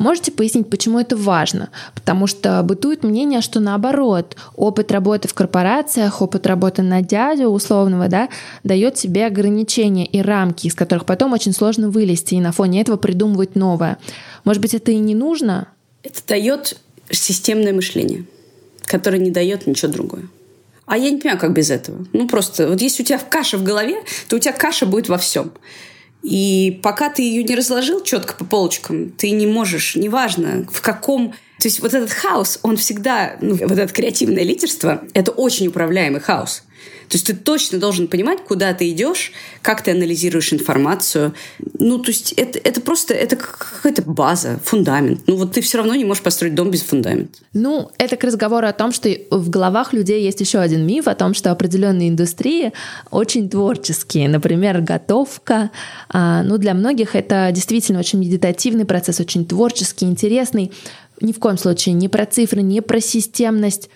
Можете пояснить, почему это важно? Потому что бытует мнение, что наоборот, опыт работы в корпорациях, опыт работы на дядю условного, да, дает себе ограничения и рамки, из которых потом очень сложно вылезти и на фоне этого придумывать новое. Может быть, это и не нужно? Это дает системное мышление, которое не дает ничего другое. А я не понимаю, как без этого. Ну, просто, вот если у тебя каша в голове, то у тебя каша будет во всем. И пока ты ее не разложил четко по полочкам, ты не можешь, неважно в каком... То есть вот этот хаос, он всегда, ну, вот это креативное лидерство, это очень управляемый хаос. То есть ты точно должен понимать, куда ты идешь, как ты анализируешь информацию. Ну, то есть это, это просто это какая-то база, фундамент. Ну, вот ты все равно не можешь построить дом без фундамента. Ну, это к разговору о том, что в головах людей есть еще один миф о том, что определенные индустрии очень творческие. Например, готовка. А, ну, для многих это действительно очень медитативный процесс, очень творческий, интересный. Ни в коем случае не про цифры, не про системность.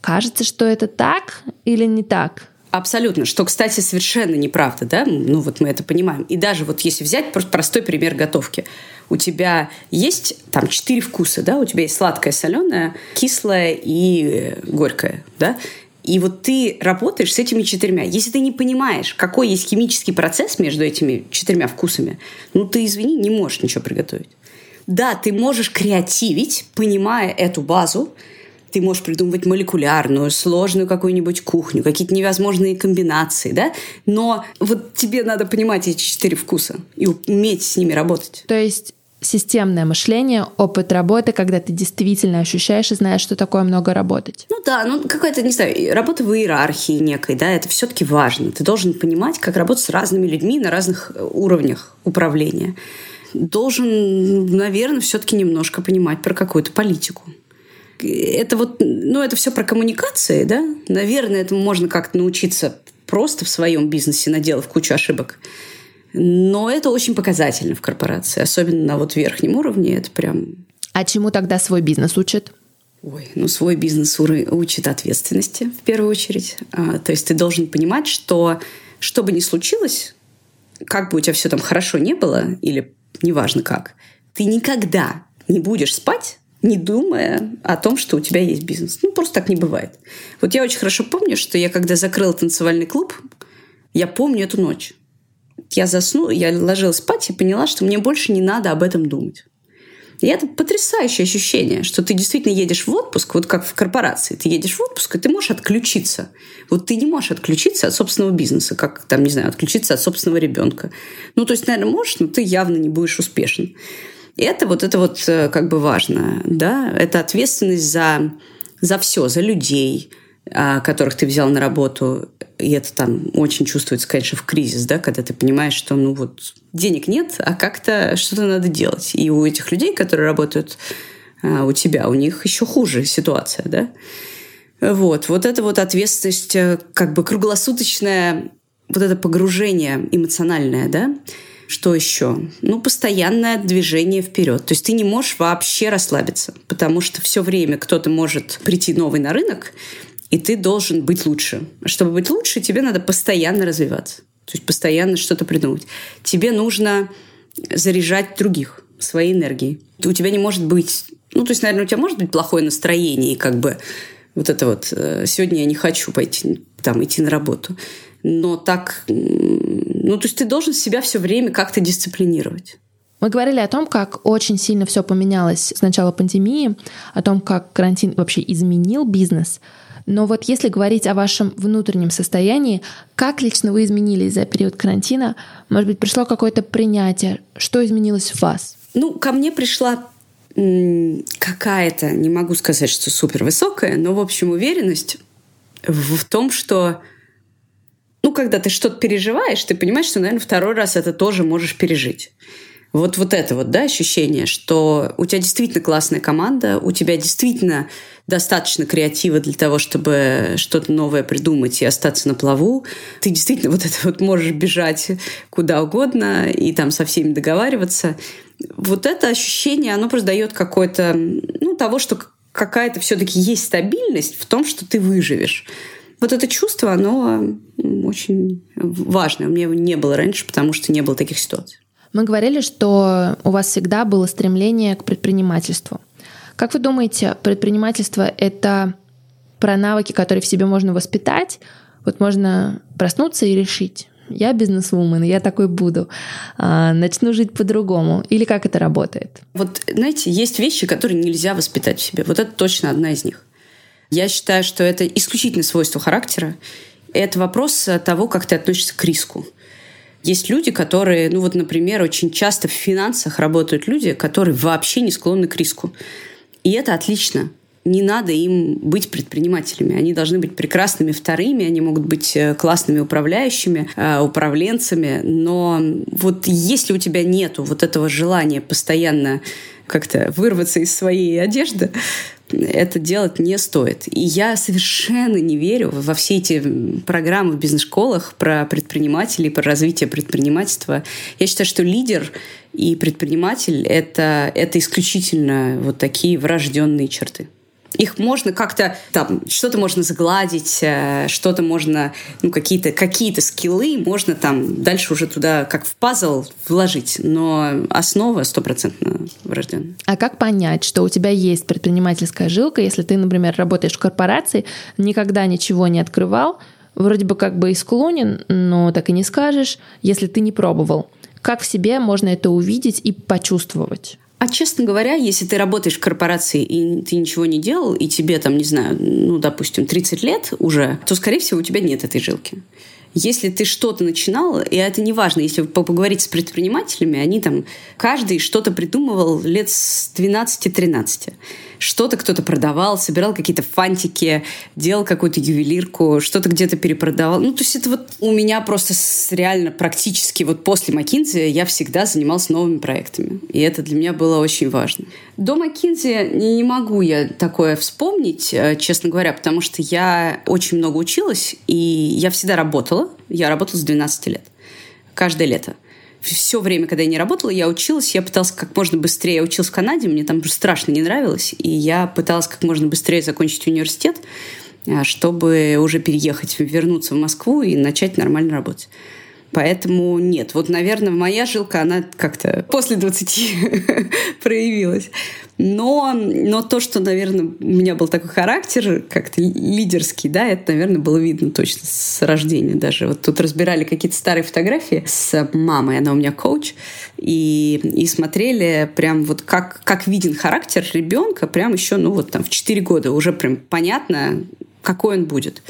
Кажется, что это так или не так? Абсолютно. Что, кстати, совершенно неправда, да? Ну, вот мы это понимаем. И даже вот если взять простой пример готовки. У тебя есть там четыре вкуса, да? У тебя есть сладкое, соленое, кислое и горькое, да? И вот ты работаешь с этими четырьмя. Если ты не понимаешь, какой есть химический процесс между этими четырьмя вкусами, ну ты, извини, не можешь ничего приготовить. Да, ты можешь креативить, понимая эту базу, ты можешь придумывать молекулярную, сложную какую-нибудь кухню, какие-то невозможные комбинации, да? Но вот тебе надо понимать эти четыре вкуса и уметь с ними работать. То есть системное мышление, опыт работы, когда ты действительно ощущаешь и знаешь, что такое много работать. Ну да, ну какая-то, не знаю, работа в иерархии некой, да, это все-таки важно. Ты должен понимать, как работать с разными людьми на разных э, уровнях управления. Должен, наверное, все-таки немножко понимать про какую-то политику это вот, ну, это все про коммуникации, да? Наверное, этому можно как-то научиться просто в своем бизнесе, наделав кучу ошибок. Но это очень показательно в корпорации, особенно на вот верхнем уровне. Это прям... А чему тогда свой бизнес учит? Ой, ну свой бизнес учит ответственности в первую очередь. А, то есть ты должен понимать, что что бы ни случилось, как бы у тебя все там хорошо не было, или неважно как, ты никогда не будешь спать не думая о том, что у тебя есть бизнес. Ну, просто так не бывает. Вот я очень хорошо помню, что я когда закрыла танцевальный клуб, я помню эту ночь. Я заснула, я ложилась спать и поняла, что мне больше не надо об этом думать. И это потрясающее ощущение, что ты действительно едешь в отпуск, вот как в корпорации. Ты едешь в отпуск, и ты можешь отключиться. Вот ты не можешь отключиться от собственного бизнеса, как, там, не знаю, отключиться от собственного ребенка. Ну, то есть, наверное, можешь, но ты явно не будешь успешен. Это вот, это вот э, как бы важно, да, это ответственность за, за все, за людей, а, которых ты взял на работу, и это там очень чувствуется, конечно, в кризис, да, когда ты понимаешь, что, ну вот, денег нет, а как-то что-то надо делать. И у этих людей, которые работают а, у тебя, у них еще хуже ситуация, да. Вот, вот это вот ответственность, э, как бы круглосуточное вот это погружение эмоциональное, да, что еще? Ну, постоянное движение вперед. То есть ты не можешь вообще расслабиться, потому что все время кто-то может прийти новый на рынок, и ты должен быть лучше. Чтобы быть лучше, тебе надо постоянно развиваться. То есть постоянно что-то придумывать. Тебе нужно заряжать других своей энергией. У тебя не может быть... Ну, то есть, наверное, у тебя может быть плохое настроение, и как бы вот это вот э, «сегодня я не хочу пойти там идти на работу» но так... Ну, то есть ты должен себя все время как-то дисциплинировать. Мы говорили о том, как очень сильно все поменялось с начала пандемии, о том, как карантин вообще изменил бизнес. Но вот если говорить о вашем внутреннем состоянии, как лично вы изменились за период карантина? Может быть, пришло какое-то принятие? Что изменилось в вас? Ну, ко мне пришла какая-то, не могу сказать, что супер высокая, но, в общем, уверенность в том, что ну, когда ты что-то переживаешь, ты понимаешь, что, наверное, второй раз это тоже можешь пережить. Вот, вот это вот, да, ощущение, что у тебя действительно классная команда, у тебя действительно достаточно креатива для того, чтобы что-то новое придумать и остаться на плаву. Ты действительно вот это вот можешь бежать куда угодно и там со всеми договариваться. Вот это ощущение, оно просто дает какое-то, ну, того, что какая-то все-таки есть стабильность в том, что ты выживешь. Вот это чувство, оно очень важное. У меня его не было раньше, потому что не было таких ситуаций. Мы говорили, что у вас всегда было стремление к предпринимательству. Как вы думаете, предпринимательство — это про навыки, которые в себе можно воспитать? Вот можно проснуться и решить, я бизнесвумен, я такой буду, а, начну жить по-другому. Или как это работает? Вот, знаете, есть вещи, которые нельзя воспитать в себе. Вот это точно одна из них. Я считаю, что это исключительное свойство характера. Это вопрос того, как ты относишься к риску. Есть люди, которые, ну вот, например, очень часто в финансах работают люди, которые вообще не склонны к риску. И это отлично. Не надо им быть предпринимателями. Они должны быть прекрасными вторыми, они могут быть э, классными управляющими, э, управленцами. Но вот если у тебя нету вот этого желания постоянно как-то вырваться из своей одежды, это делать не стоит. И я совершенно не верю во все эти программы в бизнес-школах про предпринимателей, про развитие предпринимательства. Я считаю, что лидер и предприниматель это, это исключительно вот такие врожденные черты. Их можно как-то там что-то можно загладить, э, что-то можно, ну какие-то какие-то скиллы можно там дальше уже туда как в пазл вложить, но основа стопроцентно врожденная. А как понять, что у тебя есть предпринимательская жилка, если ты, например, работаешь в корпорации, никогда ничего не открывал, вроде бы как бы и склонен, но так и не скажешь, если ты не пробовал. Как в себе можно это увидеть и почувствовать? А честно говоря, если ты работаешь в корпорации и ты ничего не делал, и тебе там, не знаю, ну, допустим, 30 лет уже, то, скорее всего, у тебя нет этой жилки. Если ты что-то начинал, и это не важно, если поговорить с предпринимателями, они там, каждый что-то придумывал лет с 12-13 что-то кто-то продавал, собирал какие-то фантики, делал какую-то ювелирку, что-то где-то перепродавал. Ну, то есть это вот у меня просто реально практически вот после Макинзи я всегда занималась новыми проектами. И это для меня было очень важно. До Макинзи не могу я такое вспомнить, э, честно говоря, потому что я очень много училась, и я всегда работала. Я работала с 12 лет. Каждое лето все время, когда я не работала, я училась, я пыталась как можно быстрее, я училась в Канаде, мне там страшно не нравилось, и я пыталась как можно быстрее закончить университет, а, чтобы уже переехать, вернуться в Москву и начать нормально работать. Поэтому нет. Вот, наверное, моя жилка, она как-то после 20 *laughs* проявилась. Но, но то, что, наверное, у меня был такой характер, как-то лидерский, да, это, наверное, было видно точно с рождения даже. Вот тут разбирали какие-то старые фотографии с мамой, она у меня коуч, и, и смотрели прям вот как, как виден характер ребенка прям еще, ну вот там в 4 года уже прям понятно, какой он будет.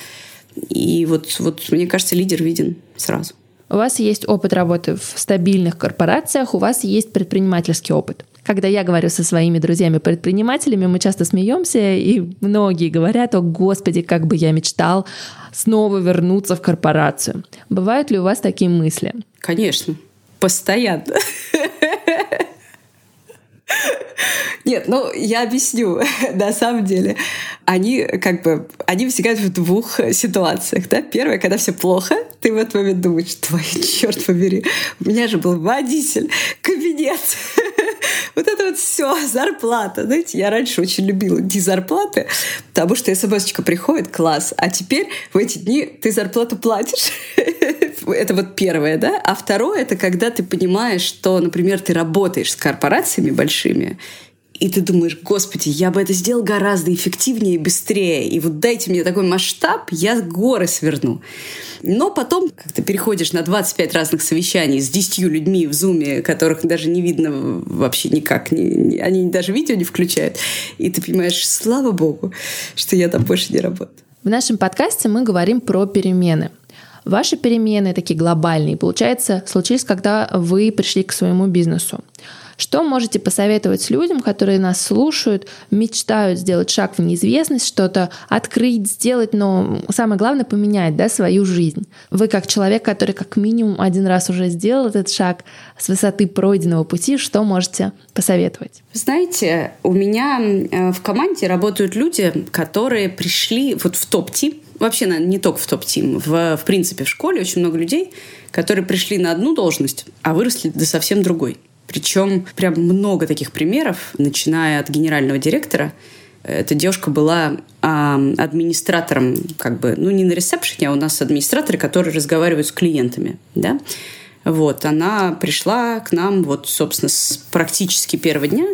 И вот, вот мне кажется, лидер виден сразу. У вас есть опыт работы в стабильных корпорациях, у вас есть предпринимательский опыт. Когда я говорю со своими друзьями-предпринимателями, мы часто смеемся, и многие говорят, о господи, как бы я мечтал снова вернуться в корпорацию. Бывают ли у вас такие мысли? Конечно, постоянно. *laughs* Нет, ну я объясню. *laughs* На самом деле, они как бы они возникают в двух ситуациях. Да? Первое, когда все плохо, ты в этот момент думаешь, твой черт побери, у меня же был водитель, кабинет. *laughs* Вот это вот все, зарплата. Знаете, я раньше очень любила дни зарплаты, потому что смс приходит, класс. А теперь в эти дни ты зарплату платишь. *laughs* Это вот первое, да? А второе — это когда ты понимаешь, что, например, ты работаешь с корпорациями большими, и ты думаешь, господи, я бы это сделал гораздо эффективнее и быстрее. И вот дайте мне такой масштаб, я горы сверну. Но потом, как ты переходишь на 25 разных совещаний с 10 людьми в зуме, которых даже не видно вообще никак, не, не, они даже видео не включают, и ты понимаешь, слава богу, что я там больше не работаю. В нашем подкасте мы говорим про перемены. Ваши перемены такие глобальные, получается, случились, когда вы пришли к своему бизнесу. Что можете посоветовать людям, которые нас слушают, мечтают сделать шаг в неизвестность, что-то открыть, сделать, но самое главное поменять да, свою жизнь? Вы как человек, который как минимум один раз уже сделал этот шаг с высоты пройденного пути, что можете посоветовать? Знаете, у меня э, в команде работают люди, которые пришли вот в топ-тим, вообще не только в топ-тим, в, в принципе в школе очень много людей, которые пришли на одну должность, а выросли до совсем другой. Причем прям много таких примеров, начиная от генерального директора. Эта девушка была а, администратором, как бы, ну не на ресепшене, а у нас администраторы, которые разговаривают с клиентами, да. Вот, она пришла к нам вот, собственно, с практически первого дня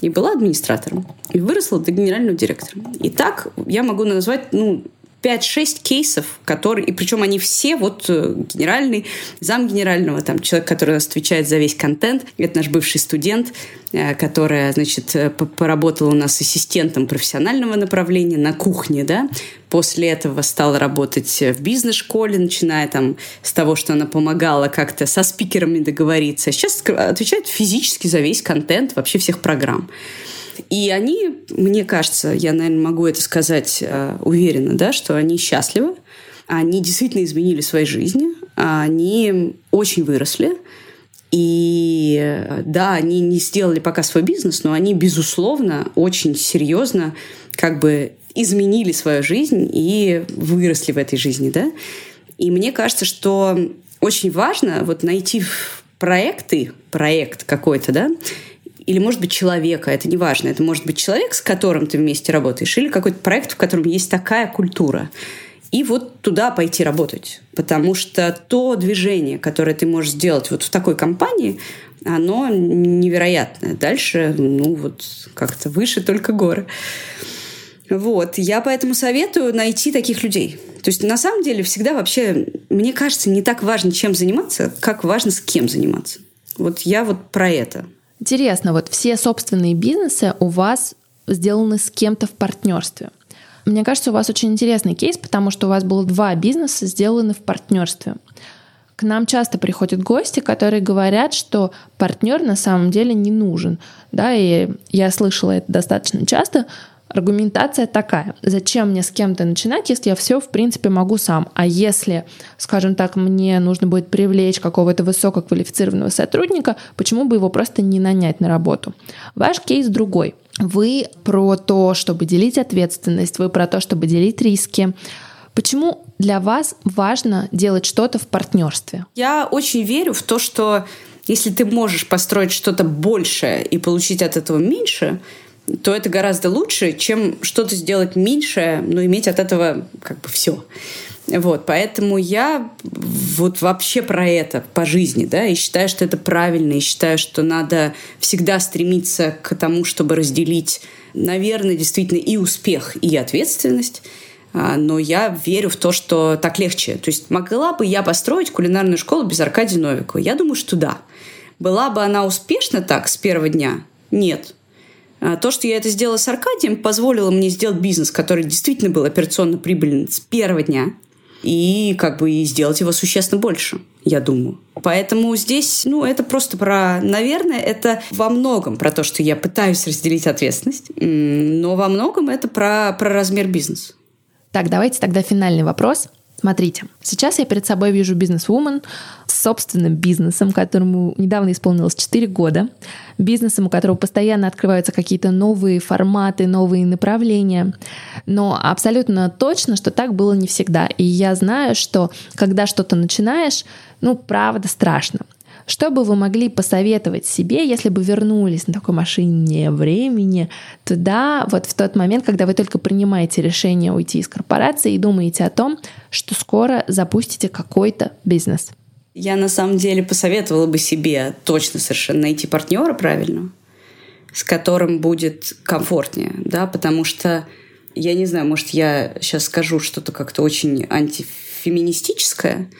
и была администратором. И выросла до генерального директора. И так я могу назвать, ну, 5-6 кейсов, которые, и причем они все вот э, генеральный, зам генерального, там человек, который у нас отвечает за весь контент, это наш бывший студент, э, которая, значит, э, поработала у нас ассистентом профессионального направления на кухне, да, после этого стала работать в бизнес-школе, начиная там с того, что она помогала как-то со спикерами договориться. Сейчас отвечает физически за весь контент вообще всех программ. И они, мне кажется, я, наверное, могу это сказать э, уверенно, да, что они счастливы, они действительно изменили свои жизни, они очень выросли, и э, да, они не сделали пока свой бизнес, но они, безусловно, очень серьезно как бы изменили свою жизнь и выросли в этой жизни, да. И мне кажется, что очень важно вот найти проекты, проект какой-то, да, или, может быть, человека, это не важно. Это может быть человек, с которым ты вместе работаешь, или какой-то проект, в котором есть такая культура. И вот туда пойти работать. Потому что то движение, которое ты можешь сделать вот в такой компании, оно невероятное. Дальше, ну вот, как-то выше только горы. Вот. Я поэтому советую найти таких людей. То есть, на самом деле, всегда вообще, мне кажется, не так важно, чем заниматься, как важно, с кем заниматься. Вот я вот про это. Интересно, вот все собственные бизнесы у вас сделаны с кем-то в партнерстве. Мне кажется, у вас очень интересный кейс, потому что у вас было два бизнеса сделаны в партнерстве. К нам часто приходят гости, которые говорят, что партнер на самом деле не нужен. Да, и я слышала это достаточно часто, Аргументация такая. Зачем мне с кем-то начинать, если я все, в принципе, могу сам? А если, скажем так, мне нужно будет привлечь какого-то высококвалифицированного сотрудника, почему бы его просто не нанять на работу? Ваш кейс другой. Вы про то, чтобы делить ответственность, вы про то, чтобы делить риски. Почему для вас важно делать что-то в партнерстве? Я очень верю в то, что если ты можешь построить что-то большее и получить от этого меньше, то это гораздо лучше, чем что-то сделать меньше, но иметь от этого как бы все. Вот, поэтому я вот вообще про это по жизни, да, и считаю, что это правильно, и считаю, что надо всегда стремиться к тому, чтобы разделить, наверное, действительно и успех, и ответственность. А, но я верю в то, что так легче. То есть могла бы я построить кулинарную школу без Аркадия Новикова? Я думаю, что да. Была бы она успешна так с первого дня? Нет. А, то, что я это сделала с Аркадием, позволило мне сделать бизнес, который действительно был операционно прибыльным с первого дня, и как бы и сделать его существенно больше, я думаю. Поэтому здесь, ну, это просто про, наверное, это во многом про то, что я пытаюсь разделить ответственность, но во многом это про, про размер бизнеса. Так, давайте тогда финальный вопрос. Смотрите, сейчас я перед собой вижу бизнес-вумен с собственным бизнесом, которому недавно исполнилось 4 года, бизнесом, у которого постоянно открываются какие-то новые форматы, новые направления. Но абсолютно точно, что так было не всегда. И я знаю, что когда что-то начинаешь, ну, правда, страшно. Что бы вы могли посоветовать себе, если бы вернулись на такой машине времени туда, вот в тот момент, когда вы только принимаете решение уйти из корпорации и думаете о том, что скоро запустите какой-то бизнес? Я на самом деле посоветовала бы себе точно совершенно найти партнера правильно, с которым будет комфортнее, да, потому что я не знаю, может, я сейчас скажу что-то как-то очень антифеминистическое,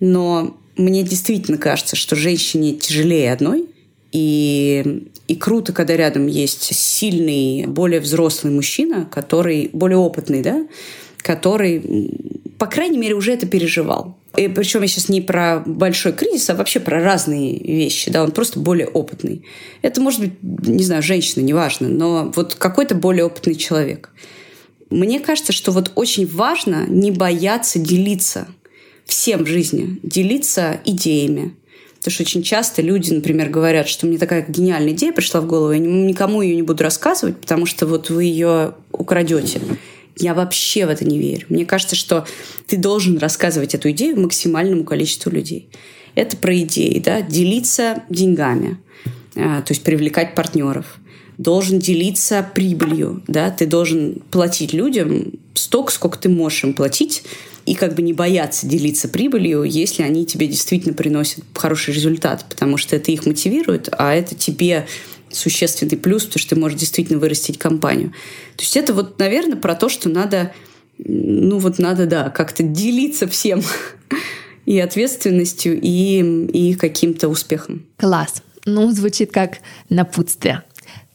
но мне действительно кажется, что женщине тяжелее одной, и, и круто, когда рядом есть сильный, более взрослый мужчина, который более опытный, да, который, по крайней мере, уже это переживал. И причем я сейчас не про большой кризис, а вообще про разные вещи. Да, он просто более опытный. Это может быть, не знаю, женщина, неважно, но вот какой-то более опытный человек. Мне кажется, что вот очень важно не бояться делиться всем в жизни, делиться идеями. Потому что очень часто люди, например, говорят, что мне такая гениальная идея пришла в голову, я никому ее не буду рассказывать, потому что вот вы ее украдете. Я вообще в это не верю. Мне кажется, что ты должен рассказывать эту идею максимальному количеству людей. Это про идеи, да, делиться деньгами, а, то есть привлекать партнеров. Должен делиться прибылью, да, ты должен платить людям столько, сколько ты можешь им платить, и как бы не бояться делиться прибылью, если они тебе действительно приносят хороший результат, потому что это их мотивирует, а это тебе существенный плюс, потому что ты можешь действительно вырастить компанию. То есть это вот, наверное, про то, что надо, ну вот надо, да, как-то делиться всем *laughs* и ответственностью, и, и каким-то успехом. Класс. Ну, звучит как напутствие.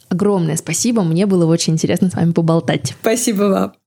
Огромное спасибо, мне было очень интересно с вами поболтать. Спасибо вам.